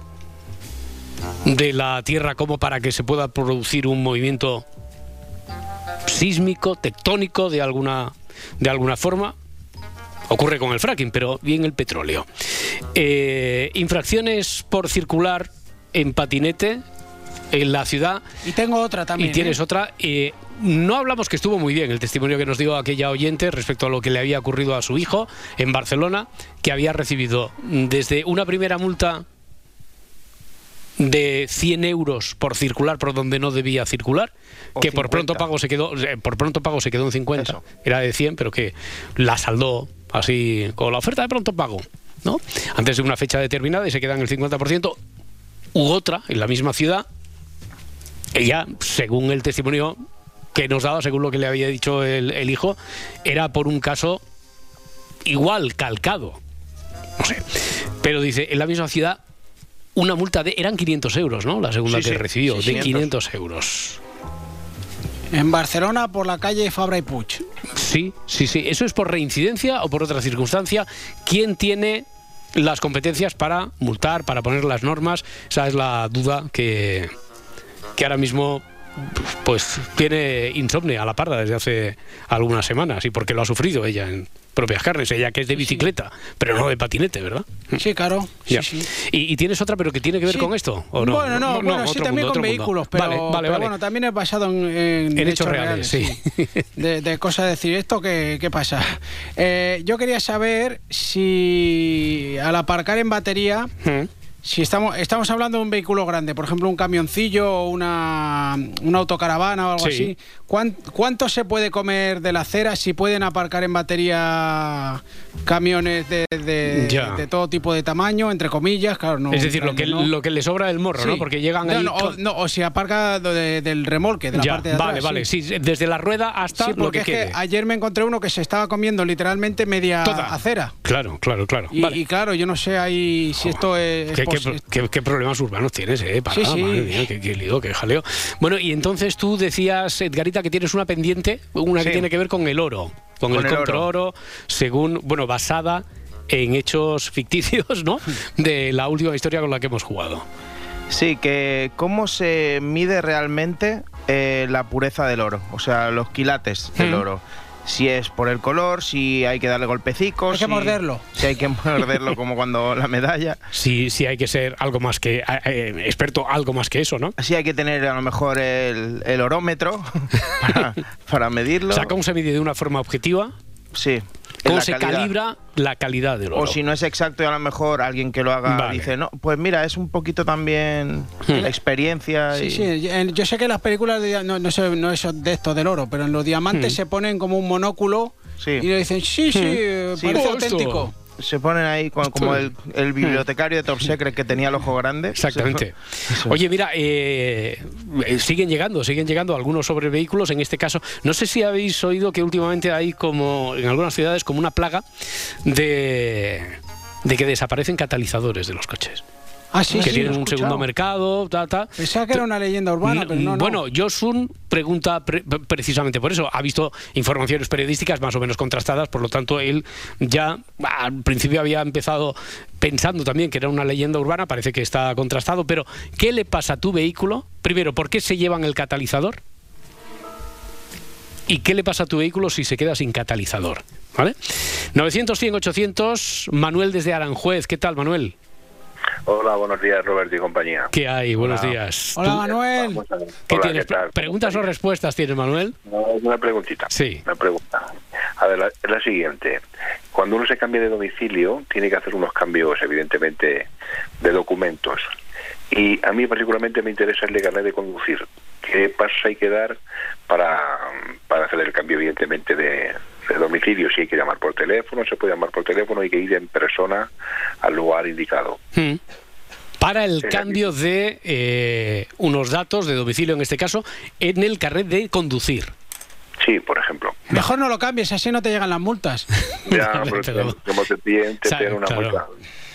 de la Tierra como para que se pueda producir un movimiento sísmico, tectónico de alguna, de alguna forma? Ocurre con el fracking, pero bien el petróleo. Eh, infracciones por circular en patinete en la ciudad. Y tengo otra también. Y tienes ¿eh? otra. eh, no hablamos que estuvo muy bien el testimonio que nos dio aquella oyente respecto a lo que le había ocurrido a su hijo en Barcelona, que había recibido desde una primera multa de 100 euros por circular por donde no debía circular, O que por 50. pronto pago se quedó eh, por pronto pago se quedó en 50, era de 100, pero que la saldó así con la oferta de pronto pago, ¿no? Antes de una fecha determinada y se queda en el 50%, u otra en la misma ciudad ella, según el testimonio que nos daba, según lo que le había dicho el, el hijo, era por un caso igual, calcado. No sé. Pero dice, en la misma ciudad, una multa de. Eran 500 euros, ¿no? La segunda Sí, que sí, recibió, sí, de 500. 500 euros. En Barcelona, por la calle Fabra y Puig. Sí, sí, sí. ¿Eso es por reincidencia o por otra circunstancia? ¿Quién tiene las competencias para multar, para poner las normas? Esa es la duda que, que ahora mismo pues tiene insomnia a la parda desde hace algunas semanas y porque lo ha sufrido ella en propias carnes, ella que es de bicicleta, pero no de patinete, ¿verdad? Sí, claro. Ya. ¿Y, y tienes otra pero que tiene que ver Sí. con esto? ¿o no? Bueno, no, bueno, sí, también con vehículos, pero, Vale, vale, pero vale. bueno, también es basado en, en En hechos reales, sí. De, de cosas de decir, ¿esto qué, qué pasa? Eh, yo quería saber si al aparcar en batería, Mm. si estamos, estamos hablando de un vehículo grande, por ejemplo, un camioncillo o una, una autocaravana o algo Sí. así, ¿cuán- ¿cuánto se puede comer de la acera si pueden aparcar en batería camiones de, de- todo tipo de tamaño, entre comillas? Claro, no es decir, lo que, lo que le sobra del morro, ¿no? Porque llegan No, ahí... no, o, no, o si aparca del remolque, de la Ya, parte de atrás. vale, vale, sí, desde la rueda hasta Sí, lo que es quede. que ayer me encontré uno que se estaba comiendo literalmente media Toda. acera. Claro, claro, claro. Y, Vale. y claro, yo no sé ahí si esto es, ¿Qué, qué, posi- qué- qué problemas urbanos tienes, eh? Para, Sí, sí. madre mía, qué, qué lío, qué jaleo. Bueno, y entonces tú decías, Edgarita, que tienes una pendiente, una que tiene que ver con el oro, con, Con el, el oro. contraoro, según, bueno, basada en hechos ficticios, ¿no? De la última historia con la que hemos jugado. Sí, que cómo se mide realmente eh, la pureza del oro, o sea, los quilates del Mm. oro. Si es por el color, si hay que darle golpecicos. Hay que si- morderlo. Si hay que morderlo como cuando la medalla. Sí, sí hay que ser algo más que, eh, experto, algo más que eso, ¿no? Así hay que tener a lo mejor el, el orómetro para, para medirlo. O sea, ¿cómo se mide de una forma objetiva? Sí. ¿Cómo se calidad. calibra la calidad del oro? O si no es exacto y a lo mejor alguien que lo haga Vale. dice, no, pues mira, es un poquito también Hmm. la experiencia. Sí, y- sí, yo sé que las películas, de, no, no sé, no es de esto del oro, pero en los diamantes Hmm. se ponen como un monóculo Sí. y le dicen, sí, sí, eh, Sí, parece esto- auténtico. Se ponen ahí con- como el, el bibliotecario de Top Secret que tenía el ojo grande. Exactamente. Oye, mira, eh, eh, siguen llegando, siguen llegando algunos sobre vehículos. En este caso, no sé si habéis oído que últimamente hay como en algunas ciudades como una plaga de, de que desaparecen catalizadores de los coches. Ah, sí, que sí, tienen un segundo mercado, ta, ta. Pensaba que era una leyenda urbana, Mm, pero no, no. Bueno, Josun pregunta pre- precisamente por eso. Ha visto informaciones periodísticas más o menos contrastadas, por lo tanto él ya al principio había empezado pensando también que era una leyenda urbana, parece que está contrastado, pero ¿qué le pasa a tu vehículo? Primero, ¿por qué se llevan el catalizador? ¿Y qué le pasa a tu vehículo si se queda sin catalizador? ¿Vale? 900, 100, 800, Manuel desde Aranjuez. ¿Qué tal, Manuel? Hola, buenos días, Robert y compañía. ¿Qué hay? Buenos Hola. días. Hola, ¿Tú- Manuel. ¿Qué Hola, tienes? ¿qué tal? ¿Preguntas o respuestas tienes, Manuel? No, una preguntita. Sí. Una pregunta. A ver, la, es la siguiente. Cuando uno se cambia de domicilio, tiene que hacer unos cambios, evidentemente, de documentos. Y a mí particularmente me interesa el de carnet de conducir. ¿Qué pasos hay que dar para, para hacer el cambio, evidentemente, de, de domicilio? Si hay que llamar por teléfono, se puede llamar por teléfono, hay que ir en persona al lugar indicado. Mm. Para el cambio de eh, unos datos de domicilio, en este caso, en el carnet de conducir. Sí, por ejemplo. Mejor no lo cambies, así no te llegan las multas. Ya, pero pero- como te piden, te Sabe, piden una claro. multa.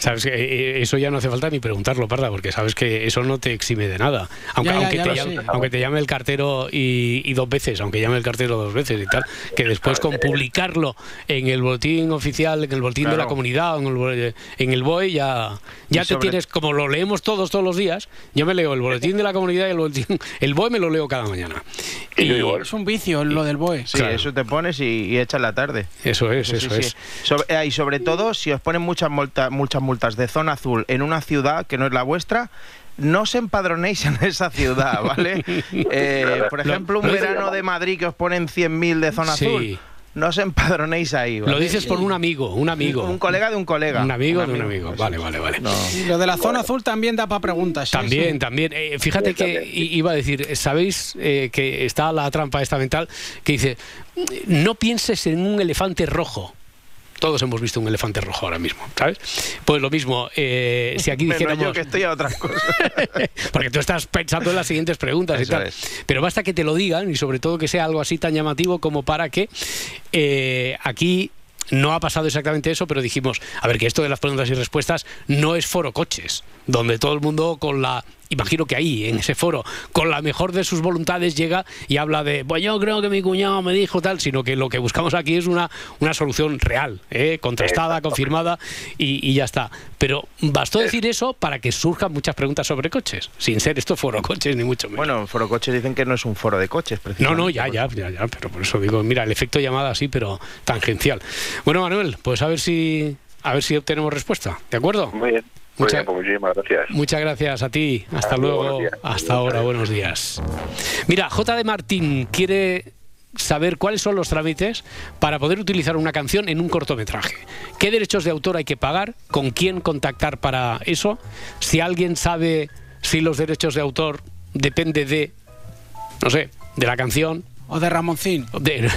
Sabes que eh, eso ya no hace falta ni preguntarlo, Parda, porque sabes que eso no te exime de nada. Aunque, Ya, ya, aunque, ya te llame, aunque te llame el cartero y, y dos veces, aunque llame el cartero dos veces y tal, que después con publicarlo en el boletín oficial, en el boletín de la Claro. comunidad, en el, bo- en el BOE, ya, ya Y te sobre- tienes, como lo leemos todos todos los días, yo me leo el boletín de la comunidad y el boletín, el BOE me lo leo cada mañana. Y, Es un vicio lo del BOE. Sí, Claro. eso te pones y, y echas la tarde. Eso es, Sí, eso sí, es. sí. Sobre- eh, y sobre todo, si os ponen muchas, multa- muchas multas de zona azul en una ciudad que no es la vuestra, no os empadronéis en esa ciudad, ¿vale? Eh, por ejemplo, un verano de Madrid que os ponen 100.000 de zona Sí. azul. No os empadronéis ahí. ¿vale? Lo dices por un amigo, un amigo. Un colega de un colega. Un amigo Un de un amigo, amigo. Vale, vale, vale. Y lo de la zona azul también da para preguntas. sí, También, también. Eh, fíjate que iba a decir, ¿sabéis eh, que está la trampa esta mental que dice, no pienses en un elefante rojo? Todos hemos visto un elefante rojo ahora mismo, ¿sabes? Pues lo mismo, eh, si aquí dijéramos... yo que estoy a otras cosas. Porque tú estás pensando en las siguientes preguntas y tal. es. Pero basta que te lo digan y sobre todo que sea algo así tan llamativo como para que eh, aquí no ha pasado exactamente eso, pero dijimos, a ver, que esto de las preguntas y respuestas no es foro coches, donde todo el mundo con la... Imagino que ahí, en ese foro, con la mejor de sus voluntades llega y habla de, pues yo creo que mi cuñado me dijo tal, sino que lo que buscamos aquí es una, una solución real, ¿eh? contrastada, confirmada y, y ya está. Pero bastó decir eso para que surjan muchas preguntas sobre coches, sin ser esto foro coches ni mucho menos. Bueno, en Foro Coches dicen que no es un foro de coches, No, precisamente. no, ya, ya, ya, ya, pero por eso digo, mira, el efecto llamada sí, pero tangencial. Bueno, Manuel, pues a ver si a ver si obtenemos respuesta, ¿de acuerdo? Muy bien. Muy Mucha- bien, pues muchísimas gracias. Muchas gracias a ti. Hasta Hasta luego. Hasta ahora, buenos días. Mira, J. de Martín quiere saber cuáles son los trámites para poder utilizar una canción en un cortometraje. ¿Qué derechos de autor hay que pagar? ¿Con quién contactar para eso? Si alguien sabe si los derechos de autor depende de, no sé, de la canción. O de Ramoncín. De,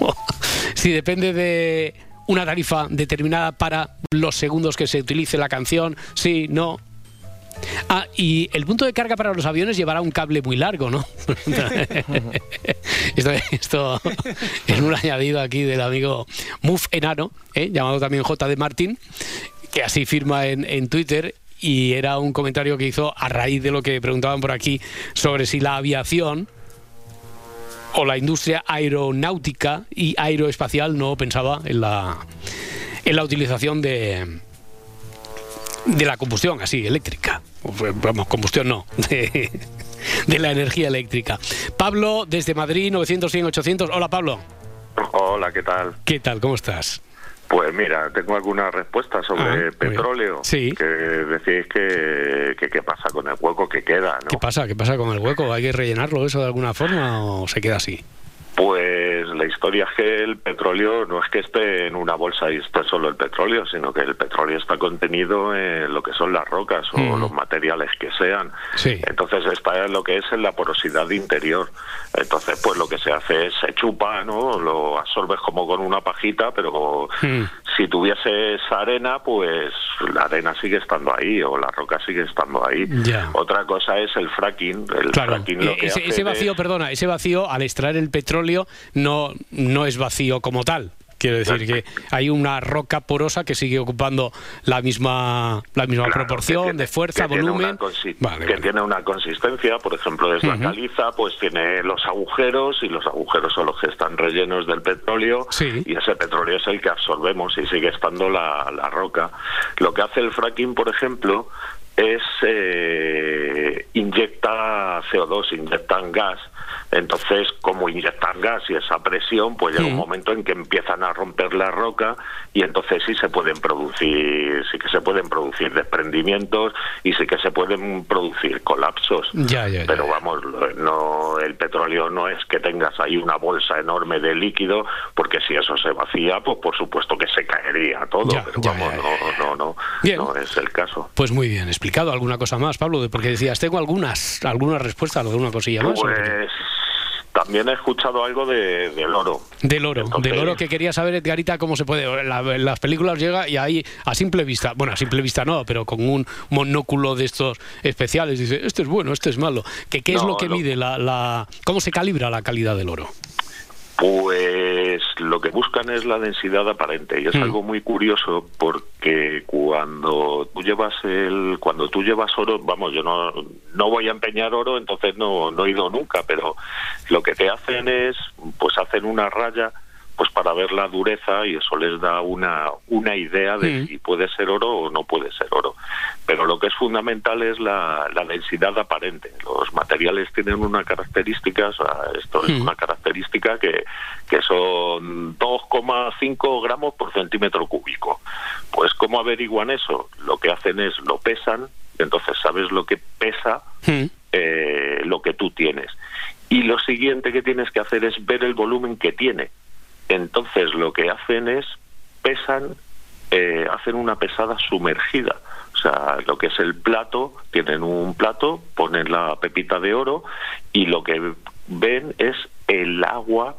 si depende de una tarifa determinada para los segundos que se utilice la canción, sí, no. Ah, y el punto de carga para los aviones llevará un cable muy largo, ¿no? esto, es un añadido aquí del amigo Muf Enano, ¿eh? llamado también J. de Martín, que así firma en, en Twitter. Y era un comentario que hizo a raíz de lo que preguntaban por aquí sobre si la aviación o la industria aeronáutica y aeroespacial no pensaba en la, en la utilización de, de la combustión, así, eléctrica. Vamos, combustión no, de, de la energía eléctrica. Pablo, desde Madrid, 900, 100, 800. Hola, Pablo. Hola, ¿qué tal? ¿Qué tal? ¿Cómo estás? Pues mira, tengo algunas respuestas sobre Ah, petróleo. Sí. Que decís que, que qué pasa con el hueco que queda, ¿no? ¿Qué pasa? ¿Qué pasa con el hueco? ¿Hay que rellenarlo eso de alguna forma o se queda así? Pues la historia es que el petróleo no es que esté en una bolsa y esté solo el petróleo, sino que el petróleo está contenido en lo que son las rocas o Mm. los materiales que sean. Sí. Entonces está en lo que es en la porosidad interior. Entonces pues lo que se hace es se chupa, ¿no? Lo absorbes como con una pajita, pero Mm. si tuvieses arena, pues la arena sigue estando ahí o la roca sigue estando ahí. Otra cosa es el fracking. El Claro, fracking lo eh, que ese, hace ese vacío, es- perdona, ese vacío al extraer el petróleo no, no es vacío como tal. Quiero decir que hay una roca porosa que sigue ocupando la misma la misma Claro, proporción tiene- de fuerza, que volumen. Vale, que vale. tiene una consistencia, por ejemplo, es la caliza, pues tiene los agujeros y los agujeros son los que están rellenos del petróleo y ese petróleo es el que absorbemos y sigue estando la, la roca. Lo que hace el fracking, por ejemplo, es eh, inyecta CO2, inyectan gas. Entonces, como inyectan gas y esa presión, pues llega un momento en que empiezan a romper la roca y entonces sí se pueden producir, sí que se pueden producir desprendimientos y sí que se pueden producir colapsos. Ya, ya, ya. Pero vamos, no el petróleo no es que tengas ahí una bolsa enorme de líquido, porque si eso se vacía, pues por supuesto que se caería todo. Pero vamos, no, no, no, Bien. no es el caso. Pues muy bien explicado. ¿Alguna cosa más, Pablo? Porque decías, tengo algunas algunas respuestas, alguna cosilla más. Pues también he escuchado algo de, del oro. Del oro, Entonces- del oro que quería saber Edgarita cómo se puede. La- las películas llega y ahí a simple vista, bueno, a simple vista no, pero con un monóculo de estos especiales dice, este es bueno, este es malo. ¿Qué, es lo que lo- mide la, la, cómo se calibra la calidad del oro? Pues lo que buscan es la densidad aparente y es Mm. algo muy curioso porque cuando tú llevas el cuando tú llevas oro, vamos, yo no no voy a empeñar oro, entonces no no he ido nunca, pero lo que te hacen es pues hacen una raya pues para ver la dureza y eso les da una una idea de si puede ser oro o no puede ser oro. Pero lo que es fundamental es la, la densidad aparente. Los materiales tienen una característica, o sea, esto es una característica que, que son 2,5 gramos por centímetro cúbico. Pues ¿cómo averiguan eso? Lo que hacen es lo pesan, y entonces sabes lo que pesa pesa eh, lo que tú tienes. Y lo siguiente que tienes que hacer es ver el volumen que tiene. Entonces lo que hacen es pesan, eh, hacen una pesada sumergida. O sea, lo que es el plato, tienen un plato, ponen la pepita de oro y lo que ven es el agua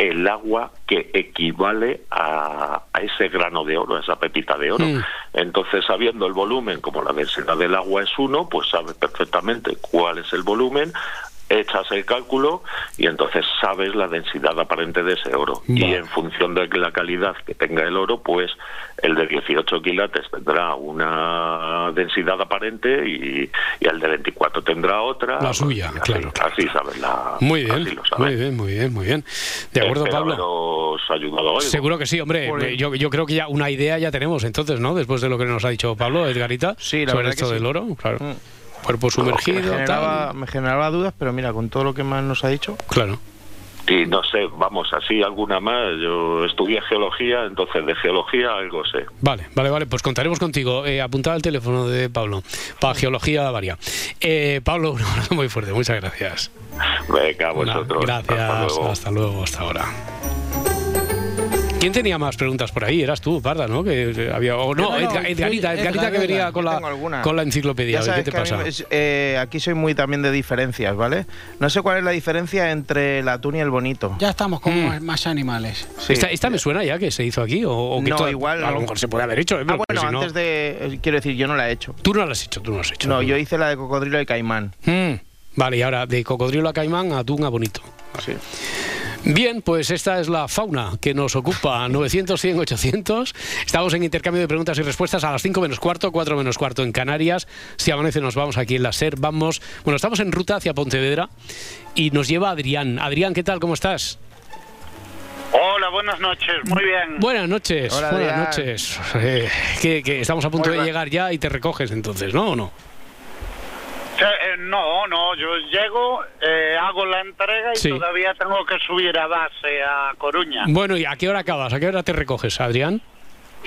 el agua que equivale a, a, ese grano de oro, a esa pepita de oro. Mm. Entonces, sabiendo el volumen, como la densidad del agua es uno, pues sabes perfectamente cuál es el volumen, echas el cálculo y entonces sabes la densidad aparente de ese oro. Y en función de la calidad que tenga el oro, pues el de 18 quilates tendrá una densidad aparente y, el de 24 tendrá otra. La suya, claro, Así sabes la. Muy bien, muy bien, muy bien, muy bien. De acuerdo, Pablo. ayudado hoy. Seguro que sí, hombre. Yo, yo creo que ya una idea ya tenemos entonces, ¿no? Después de lo que nos ha dicho Pablo, Edgarita, sí, la sobre verdad esto que del oro, claro. Cuerpo sumergido, me generaba, tal. me generaba dudas, pero mira, con todo lo que más nos ha dicho. Claro. Y no sé, vamos, así alguna más. Yo estudié geología, entonces de geología algo sé. Vale, vale, vale. Pues contaremos contigo. Eh, apuntada el teléfono de Pablo para geología varia. Eh, Pablo, un abrazo muy fuerte. Muchas gracias. Venga, vosotros. Gracias. Hasta luego. Hasta luego. Hasta ahora. ¿Quién tenía más preguntas por ahí? Eras tú, Parda, ¿no? Que había o no, No, no, Edgar- Edgarita, Edgar, Edgarita que venía con la con la enciclopedia. Ya ¿Qué te mí pasa? es- eh, aquí soy muy también de diferencias, ¿vale? No sé cuál es la diferencia entre el atún y el bonito. Ya estamos con Mm. más- animales. ¿Esta, esta me suena ya que se hizo aquí o, o que No, toda- igual a lo mejor se puede haber hecho. ¿eh? Ah, bueno, si no- antes de. eh, Quiero decir, yo no la he hecho. Tú no lo has hecho, tú no has hecho. No, yo hice la de cocodrilo y caimán. Mm, Vale, y ahora de cocodrilo a caimán, atún a bonito. Sí. Bien, pues esta es la fauna que nos ocupa 900, 100, 800. Estamos en intercambio de preguntas y respuestas a las 5 menos cuarto, 4 menos cuarto en Canarias. Si amanece nos vamos aquí en la SER. Vamos, bueno, estamos en ruta hacia Pontevedra y nos lleva Adrián. Adrián, ¿qué tal? ¿Cómo estás? Hola, buenas noches, muy bien. Buenas noches. Hola, buenas Adrián. noches. Eh, que, que estamos a punto Muy de bien. llegar ya y te recoges entonces, ¿no? ¿O no? Eh, no, no, yo llego, eh, hago la entrega y Sí. todavía tengo que subir a base a Coruña. Bueno, ¿y a qué hora acabas? ¿A qué hora te recoges, Adrián?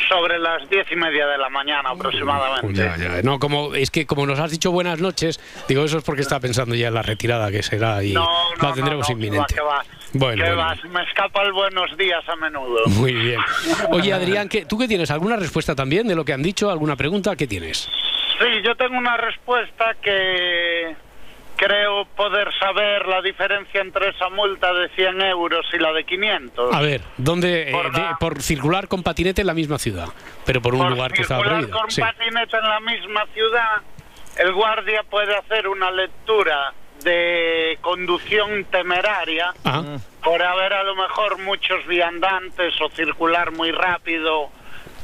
Sobre las diez y media de la mañana aproximadamente. Ya, ya. No, como es que como nos has dicho buenas noches, digo eso es porque está pensando ya en la retirada que será y No, no, la tendremos no, inminente. que va, que va. Bueno, Que bueno. va, me escapa el buenos días a menudo. Muy bien. Oye, Adrián, ¿qué, ¿tú qué tienes? ¿Alguna respuesta también de lo que han dicho? ¿Alguna pregunta? ¿Qué tienes? Sí, yo tengo una respuesta que creo poder saber la diferencia entre esa multa de 100 euros y la de 500. A ver, ¿dónde? eh, Por de- la- por circular con patinete en la misma ciudad, pero por un Por lugar que estaba circular prohibido. con Sí. patinete en la misma ciudad, el guardia puede hacer una lectura de conducción temeraria por haber a lo mejor muchos viandantes o circular muy rápido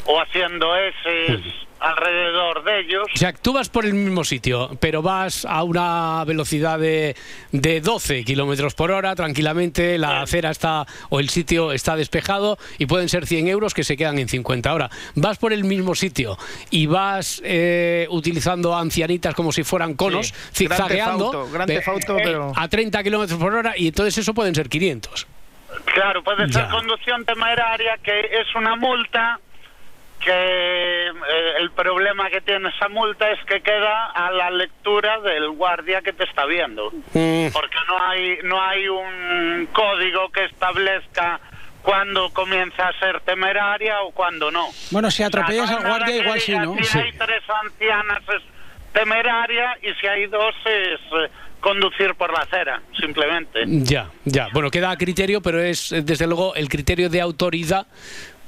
o haciendo S alrededor de ellos. O sea, tú vas por el mismo sitio, pero vas a una velocidad de, de 12 kilómetros por hora, tranquilamente, la acera está o el sitio está despejado y pueden ser 100 euros que se quedan en 50. Ahora, vas por el mismo sitio y vas eh, utilizando ancianitas como si fueran conos, Sí. Zigzagueando Theft Auto, Gran de- Theft Auto, pero- a 30 kilómetros por hora y entonces eso pueden ser 500. Claro, puede ser Ya. conducción temeraria, que es una multa que eh, el problema que tiene esa multa es que queda a la lectura del guardia que te está viendo. Mm. Porque no hay, no hay un código que establezca cuándo comienza a ser temeraria o cuándo no. Bueno, si atropellas O sea, al no nada guardia, igual sí, ¿no? Si Sí. hay tres ancianas es temeraria y si hay dos es eh, conducir por la acera, simplemente. Ya, ya. Bueno, queda a criterio, pero es desde luego el criterio de autoridad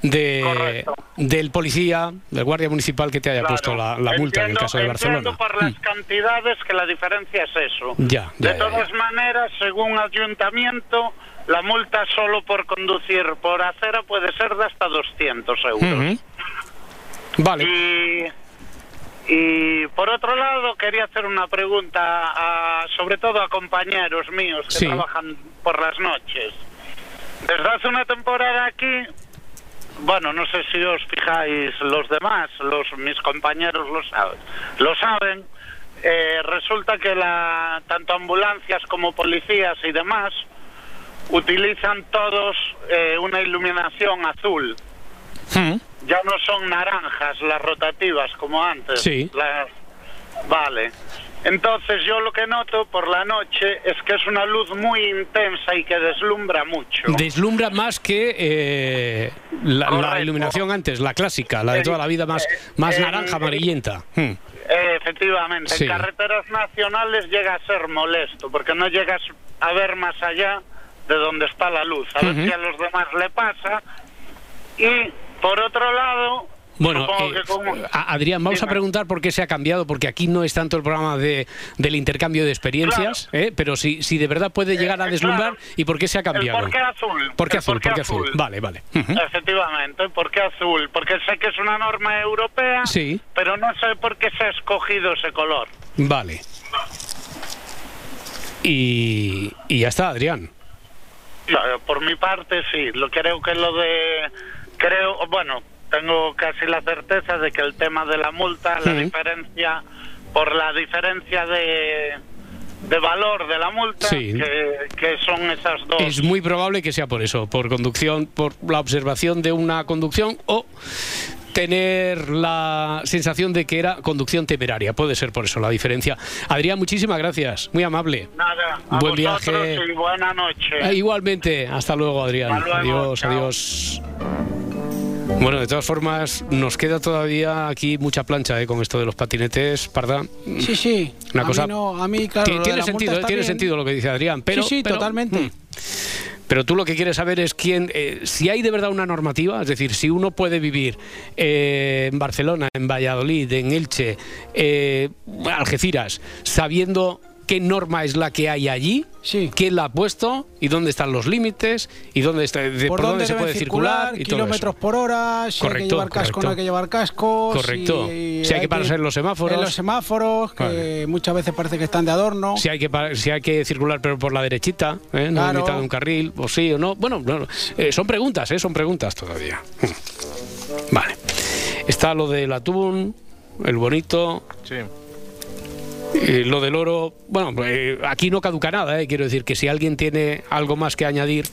de, del policía, del guardia municipal que te haya Claro. puesto la, la multa en el caso de Barcelona. por las cantidades que la diferencia es eso. Ya, De ya, ya, todas maneras, según ayuntamiento, la multa solo por conducir por acera puede ser de hasta 200 euros. Vale. Y, y por otro lado, quería hacer una pregunta, a- sobre todo a compañeros míos que Sí. trabajan por las noches. Desde hace una temporada aquí, bueno, no sé si os fijáis los demás, los mis compañeros lo saben, lo saben. eh, resulta que la, tanto ambulancias como policías y demás utilizan todos eh, una iluminación azul. Ya no son naranjas las rotativas como antes. Sí. Las- Vale. Entonces yo lo que noto por la noche es que es una luz muy intensa y que deslumbra mucho. Deslumbra más que eh, la, la iluminación antes, la clásica, la de toda la vida, más, más eh, naranja, amarillenta. Hmm. Efectivamente, Sí. en carreteras nacionales llega a ser molesto porque no llegas a ver más allá de donde está la luz. A ver si a los demás le pasa. Y por otro lado, Bueno, eh, Adrián, vamos a preguntar por qué se ha cambiado, porque aquí no es tanto el programa de, del intercambio de experiencias, ¿eh? pero si, si de verdad puede llegar a deslumbrar y por qué se ha el cambiado. por qué azul. ¿Por qué azul? por qué ¿Por qué azul? azul. Vale, vale. Efectivamente, ¿por qué azul? Porque sé que es una norma europea, Sí. pero no sé por qué se ha escogido ese color. Vale. Y, y ya está, Adrián. Claro, Por mi parte, sí. Lo creo que lo de. Creo, bueno, tengo casi la certeza de que el tema de la multa, la diferencia, por la diferencia de, de valor de la multa, Sí. que, que son esas dos. Es muy probable que sea por eso, por conducción, por la observación de una conducción o tener la sensación de que era conducción temeraria. Puede ser por eso la diferencia. Adrián, muchísimas gracias. Muy amable. Nada, a Buen viaje. y buena noche. Eh, igualmente. Hasta luego, Adrián. Hasta luego, adiós, chao. adiós. Bueno, de todas formas, nos queda todavía aquí mucha plancha eh, con esto de los patinetes, Parda. Sí, sí. Una a cosa- Mí no, a mí, claro. Tiene sentido, eh, tiene bien. sentido lo que dice Adrián, pero sí, sí, pero- totalmente. Mm. Pero tú lo que quieres saber es quién, eh, si hay de verdad una normativa, es decir, si uno puede vivir eh, en Barcelona, en Valladolid, en Elche, eh, Algeciras, sabiendo qué norma es la que hay allí, quién la ha puesto y dónde están los límites y dónde está, de- por, dónde, se puede circular, y todo kilómetros eso. por hora, si hay que Correcto, llevar casco, no hay que llevar casco. Correcto. Si hay que pararse en los semáforos. En los semáforos, que Vale. muchas veces parece que están de adorno. Si hay que si hay que circular pero por la derechita, ¿eh? no Claro. en mitad de un carril, o sí o no. Bueno, no, eh, son preguntas, ¿eh? son preguntas todavía. Vale. Está lo del atún, el bonito. Sí. Eh, lo del oro, bueno, eh, aquí no caduca nada, eh, quiero decir que si alguien tiene algo más que añadir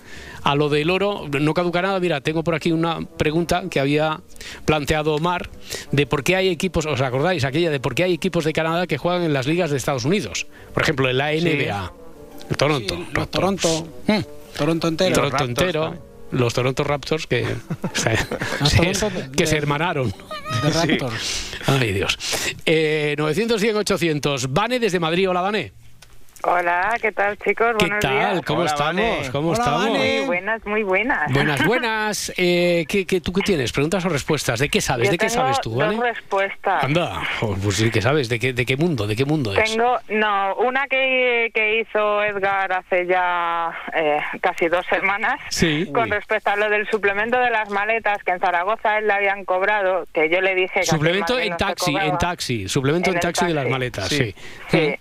a lo del oro, no caduca nada. Mira, tengo por aquí una pregunta que había planteado Omar de por qué hay equipos, ¿os acordáis? Aquella de por qué hay equipos de Canadá que juegan en las ligas de Estados Unidos. Por ejemplo, en la NBA, el Toronto. Sí, los. Toronto. Hmm. Toronto entero. Toronto entero. Los Toronto Raptors que, se- que se hermanaron. De Sí. Raptors. Ay, Dios. Eh, 900, 100, 800. Vane desde Madrid. Hola, Vane. Hola, ¿qué tal chicos? ¿Qué Buenos tal? días. ¿Cómo estamos? ¿Cómo estamos? Muy buenas, muy buenas. Buenas, buenas. Eh, ¿qué, qué, ¿Tú qué tienes? ¿Preguntas o respuestas? ¿De qué sabes? Yo ¿De qué tengo sabes tú? Dos respuestas. Anda, pues sí que sabes. ¿De qué, ¿De qué mundo? ¿De qué mundo es? Tengo, no, una que, que hizo Edgar hace ya eh, casi dos semanas Sí. con respecto a lo del suplemento de las maletas que en Zaragoza él le habían cobrado, que yo le dije que Suplemento en taxi, en taxi. Suplemento En taxi de las maletas, Sí. sí. Sí,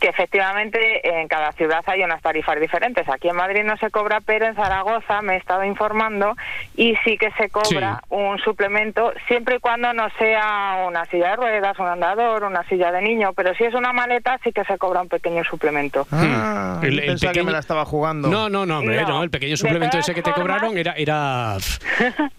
que efectivamente en cada ciudad hay unas tarifas diferentes. Aquí en Madrid no se cobra, pero en Zaragoza me he estado informando y sí que se cobra un suplemento siempre y cuando no sea una silla de ruedas, un andador, una silla de niño, pero si es una maleta sí que se cobra un pequeño suplemento. Ah, El- yo el pensaba que pequeño- me la estaba jugando. No, no, no, hombre, No. no. El pequeño suplemento ese que te formas- cobraron era, era,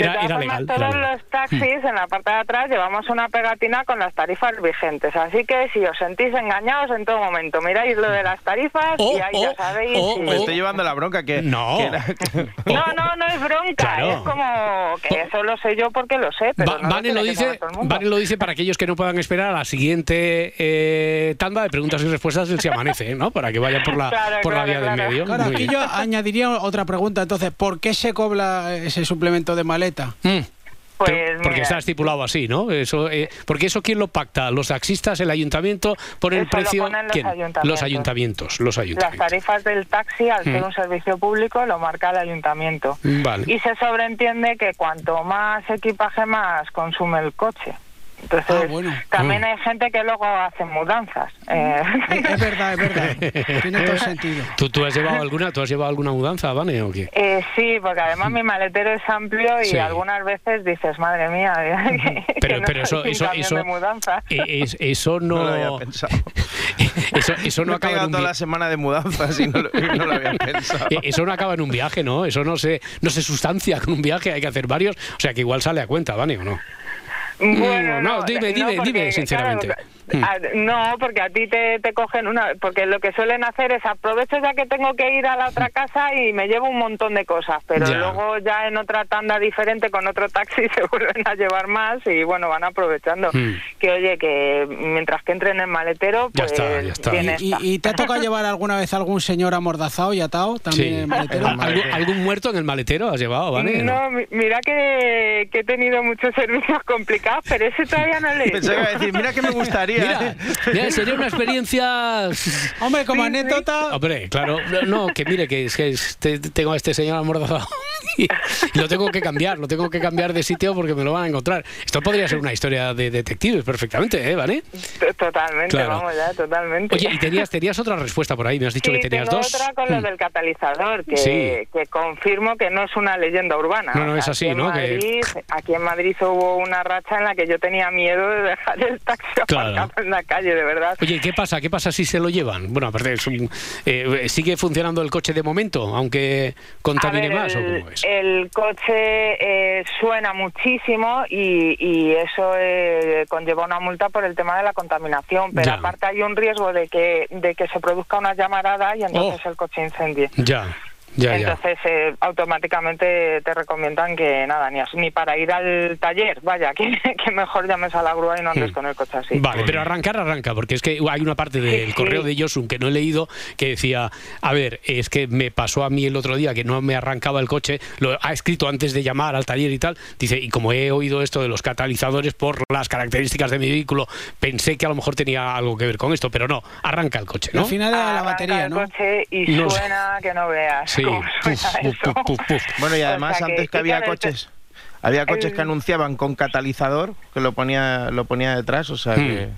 era, todas era formas, legal. todos era legal. los taxis en la parte de atrás llevamos una pegatina con las tarifas vigentes, así que si os sentís engañados en todo momento, miráis lo de las tarifas y ahí ya sabéis. si- Me estoy llevando la bronca que. No. que era- No, no, no es bronca, Claro. es como que eso lo sé yo porque lo sé, pero Va- no Vane, lo dice. Vane lo dice para aquellos que no puedan esperar a la siguiente eh, tanda de preguntas y respuestas del Si Amanece, ¿no? Para que vayan por la, Claro, por la claro, vía del medio. Claro, aquí bien. yo añadiría otra pregunta. Entonces, ¿por qué se cobra ese suplemento de maleta? Mm. Pues Pero- porque mira, está estipulado así, ¿no? Eso, eh, porque eso quién lo pacta, los taxistas, el ayuntamiento, pone el Eso lo precio. ponen los ¿Quién? ayuntamientos. Los ayuntamientos, los las ayuntamientos. tarifas del taxi, al ser Mm. un servicio público, lo marca el ayuntamiento. Vale. Y se sobreentiende que cuanto más equipaje, más consume el coche. Entonces, también Mm. hay gente que luego hace mudanzas. Eh, Es verdad, es verdad. Tiene todo el sentido. ¿Tú, tú has llevado alguna, tú has llevado alguna mudanza, Vane, o qué? eh, sí, porque además mi maletero es amplio y Sí. algunas veces dices, madre mía, que, Pero- que no pero eso- eso- eso- de mudanza. Eh, es- eso no. No lo había pensado. Eso, eso no acaba en un toda la semana de mudanzas y no, lo- y no lo había pensado. Eso no acaba en un viaje, ¿no? Eso no se, no se sustancia con un viaje, hay que hacer varios. O sea que igual sale a cuenta, Vane, ¿o no? Bueno, Mm, no, dime, dime, porque, dime, sinceramente. claro, Ah, no, porque a ti te, te cogen una... Porque lo que suelen hacer es aprovecho ya que tengo que ir a la otra casa y me llevo un montón de cosas, pero Ya. luego ya en otra tanda diferente con otro taxi se vuelven a llevar más y bueno, van aprovechando. Hmm. Que oye, que mientras que entren en el maletero, Ya pues está, ya está. bien ¿Y, está. y te ha tocado llevar alguna vez algún señor amordazado y atado también Sí. en el maletero? ¿Algún, algún muerto en el maletero has llevado, ¿vale? No, mi- mira que, que he tenido muchos servicios complicados, pero ese todavía no le he Pensaba que iba a hecho. decir, mira que me gustaría. Mira, mira, sería una experiencia. Hombre, como anécdota. Hombre, claro, no, que mire, que es que este- tengo a este señor amordazado y, y lo tengo que cambiar, lo tengo que cambiar de sitio porque me lo van a encontrar. Esto podría ser una historia de detectives perfectamente, ¿eh? ¿Vale? Totalmente, Claro. vamos ya, totalmente. Oye, y tenías, tenías otra respuesta por ahí, me has dicho Sí, que tenías tengo dos. otra con lo Hmm. del catalizador, que, Sí. que confirmo que no es una leyenda urbana. No, no, O sea, es así, aquí en ¿no? Que- Madrid, Aquí en Madrid hubo una racha en la que yo tenía miedo de dejar el taxi Claro. en la calle, de verdad. Oye, ¿y qué pasa? ¿Qué pasa si se lo llevan? Bueno, aparte, es un- eh, ¿sigue funcionando el coche de momento, aunque contamine ver, más? ¿o el, cómo es? el coche eh, suena muchísimo y, y eso eh, conlleva una multa por el tema de la contaminación, pero Ya. aparte hay un riesgo de que, de que se produzca una llamarada y entonces Oh. el coche incendie. Ya, ya, ya. Entonces, eh, automáticamente te recomiendan que nada, ni, ni para ir al taller, vaya, que, que mejor llames a la grúa y no andes Hmm. con el coche así. Vale, pero arrancar arranca, porque es que hay una parte del sí. correo de Josun que no he leído que decía, a ver, es que me pasó a mí el otro día que no me arrancaba el coche, lo ha escrito antes de llamar al taller y tal, dice, y como he oído esto de los catalizadores por las características de mi vehículo, pensé que a lo mejor tenía algo que ver con esto, pero no, arranca el coche, ¿no? Al final era la Arranca batería, el ¿no? coche y No sé. suena que no veas. Sí, cómo puf, suena puf, eso. puf, puf. Bueno, y O además sea antes que había coches, había coches el- que anunciaban con catalizador, que lo ponía, lo ponía detrás, o sea Hmm. que...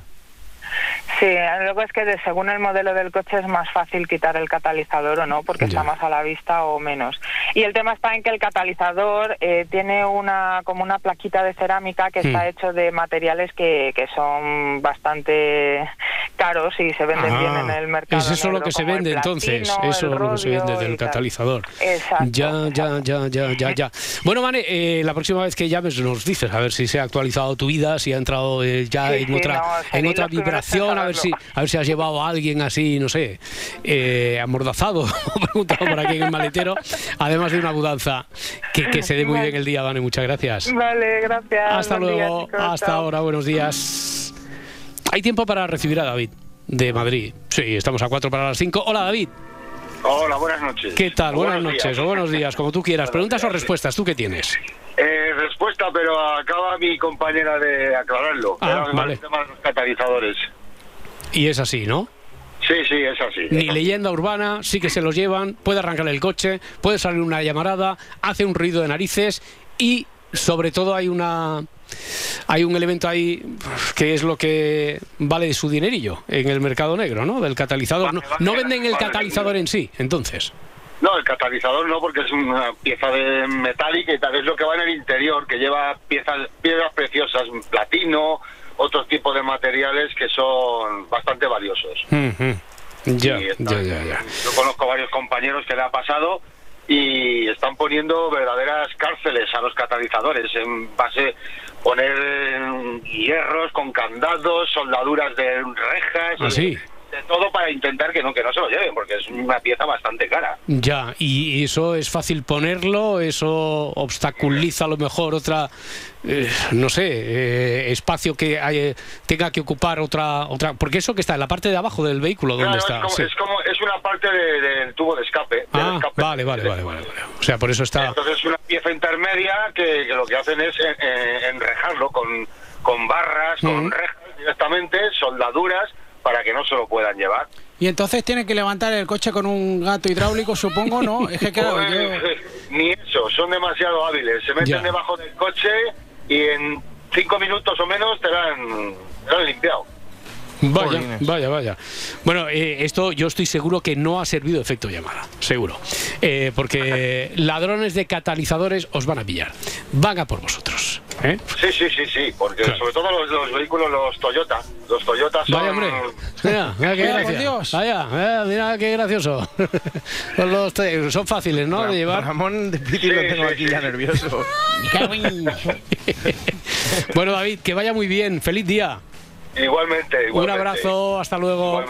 Sí, luego es que de- según el modelo del coche es más fácil quitar el catalizador o no, porque Ya. está más a la vista o menos. Y el tema está en que el catalizador eh, tiene una como una plaquita de cerámica que está hecho de materiales que, que son bastante caros y se venden bien en el mercado. Ah, es eso lo negro, que se vende entonces, eso es lo que se vende del catalizador. Exacto. Ya, ya, ya, ya, ya, ya. Bueno, Vane, eh, la próxima vez que llames nos dices a ver si se ha actualizado tu vida, si ha entrado eh, ya Sí, en sí, otra, no, en otra vibración, a ver si, a ver si has llevado a alguien así, no sé, eh, amordazado, o preguntado por aquí en el maletero, además de una mudanza. Que, que se dé muy bien el día, Vane, muchas gracias. Vale, gracias. Hasta buen día, luego, chicos, hasta chao. ahora, buenos días. Hay tiempo para recibir a David de Madrid. Sí, estamos a cuatro para las cinco. Hola, David. Hola, buenas noches. ¿Qué tal? O Buenas noches días. o buenos días, como tú quieras. Preguntas o respuestas, ¿tú qué tienes? Eh, respuesta, pero acaba mi compañera de aclararlo. Ah, Era vale. el tema de los catalizadores. Y es así, ¿no? Sí, sí, es así. Ni leyenda urbana, sí que se los llevan, puede arrancar el coche, puede salir una llamarada, hace un ruido de narices y sobre todo hay una hay un elemento ahí que es lo que vale su dinerillo en el mercado negro, ¿no? Del catalizador. No, no venden el catalizador en sí, entonces. No, el catalizador no, porque es una pieza de metálica y tal. Es lo que va en el interior, que lleva piezas, piedras preciosas, platino, otros tipos de materiales que son bastante valiosos. Ya, ya, ya, ya. Yo conozco varios compañeros que le ha pasado y están poniendo verdaderas cárceles a los catalizadores en base poner hierros con candados, soldaduras de rejas, ¿Ah, sí? De todo para intentar que no que no se lo lleven porque es una pieza bastante cara. Ya, y eso es fácil ponerlo, eso obstaculiza a lo mejor otra, eh, no sé, eh, espacio que hay- tenga que ocupar otra, otra, porque eso que está en la parte de abajo del vehículo, ¿dónde Claro, está? es, como, Sí. es como es una parte de- del tubo de escape. Ah, escape. vale, vale, vale, vale. O sea, por eso está. Entonces es una pieza intermedia que, que lo que hacen es eh, eh, enrejarlo con, con barras, con rejas directamente, soldaduras, para que no se lo puedan llevar. Y entonces tiene que levantar el coche con un gato hidráulico, supongo, ¿no? Es que claro, Pues, yo... Ni eso, son demasiado hábiles. Se meten Ya. debajo del coche y en cinco minutos o menos te han, te la han limpiado. Vaya, vaya, vaya. Bueno, eh, esto yo estoy seguro que no ha servido efecto llamada, seguro. Eh, porque ladrones de catalizadores os van a pillar. Van a por vosotros. ¿eh? Sí, sí, sí, sí, porque sobre todo los, los vehículos, los Toyota, los Toyota son... Vaya, hombre. Mira, mira qué Vaya, por gracia. Dios. Vaya, mira, mira qué gracioso. Son los te- son fáciles, ¿no? De llevar. Ramón de Piti lo tengo aquí ya nervioso. bueno, David, que vaya muy bien. Feliz día. Igualmente, igualmente. Un abrazo, hasta luego.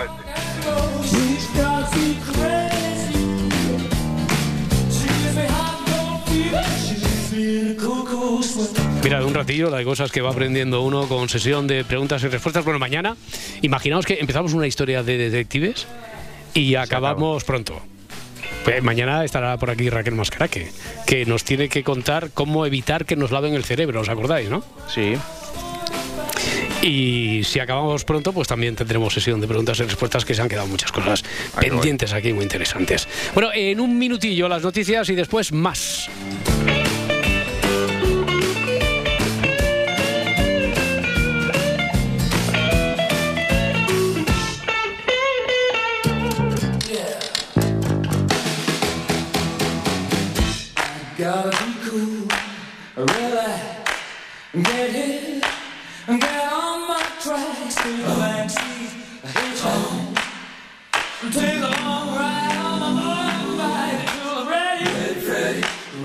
Mira, un ratillo la de cosas que va aprendiendo uno con sesión de preguntas y respuestas. Bueno, mañana, imaginaos que empezamos una historia de detectives y acabamos pronto. Pues mañana estará por aquí Raquel Mascaraque, que nos tiene que contar cómo evitar que nos laven el cerebro, ¿os acordáis, no? Sí. Y si acabamos pronto, pues también tendremos sesión de preguntas y respuestas que se han quedado muchas cosas pendientes aquí muy interesantes. Bueno, en un minutillo las noticias y después más.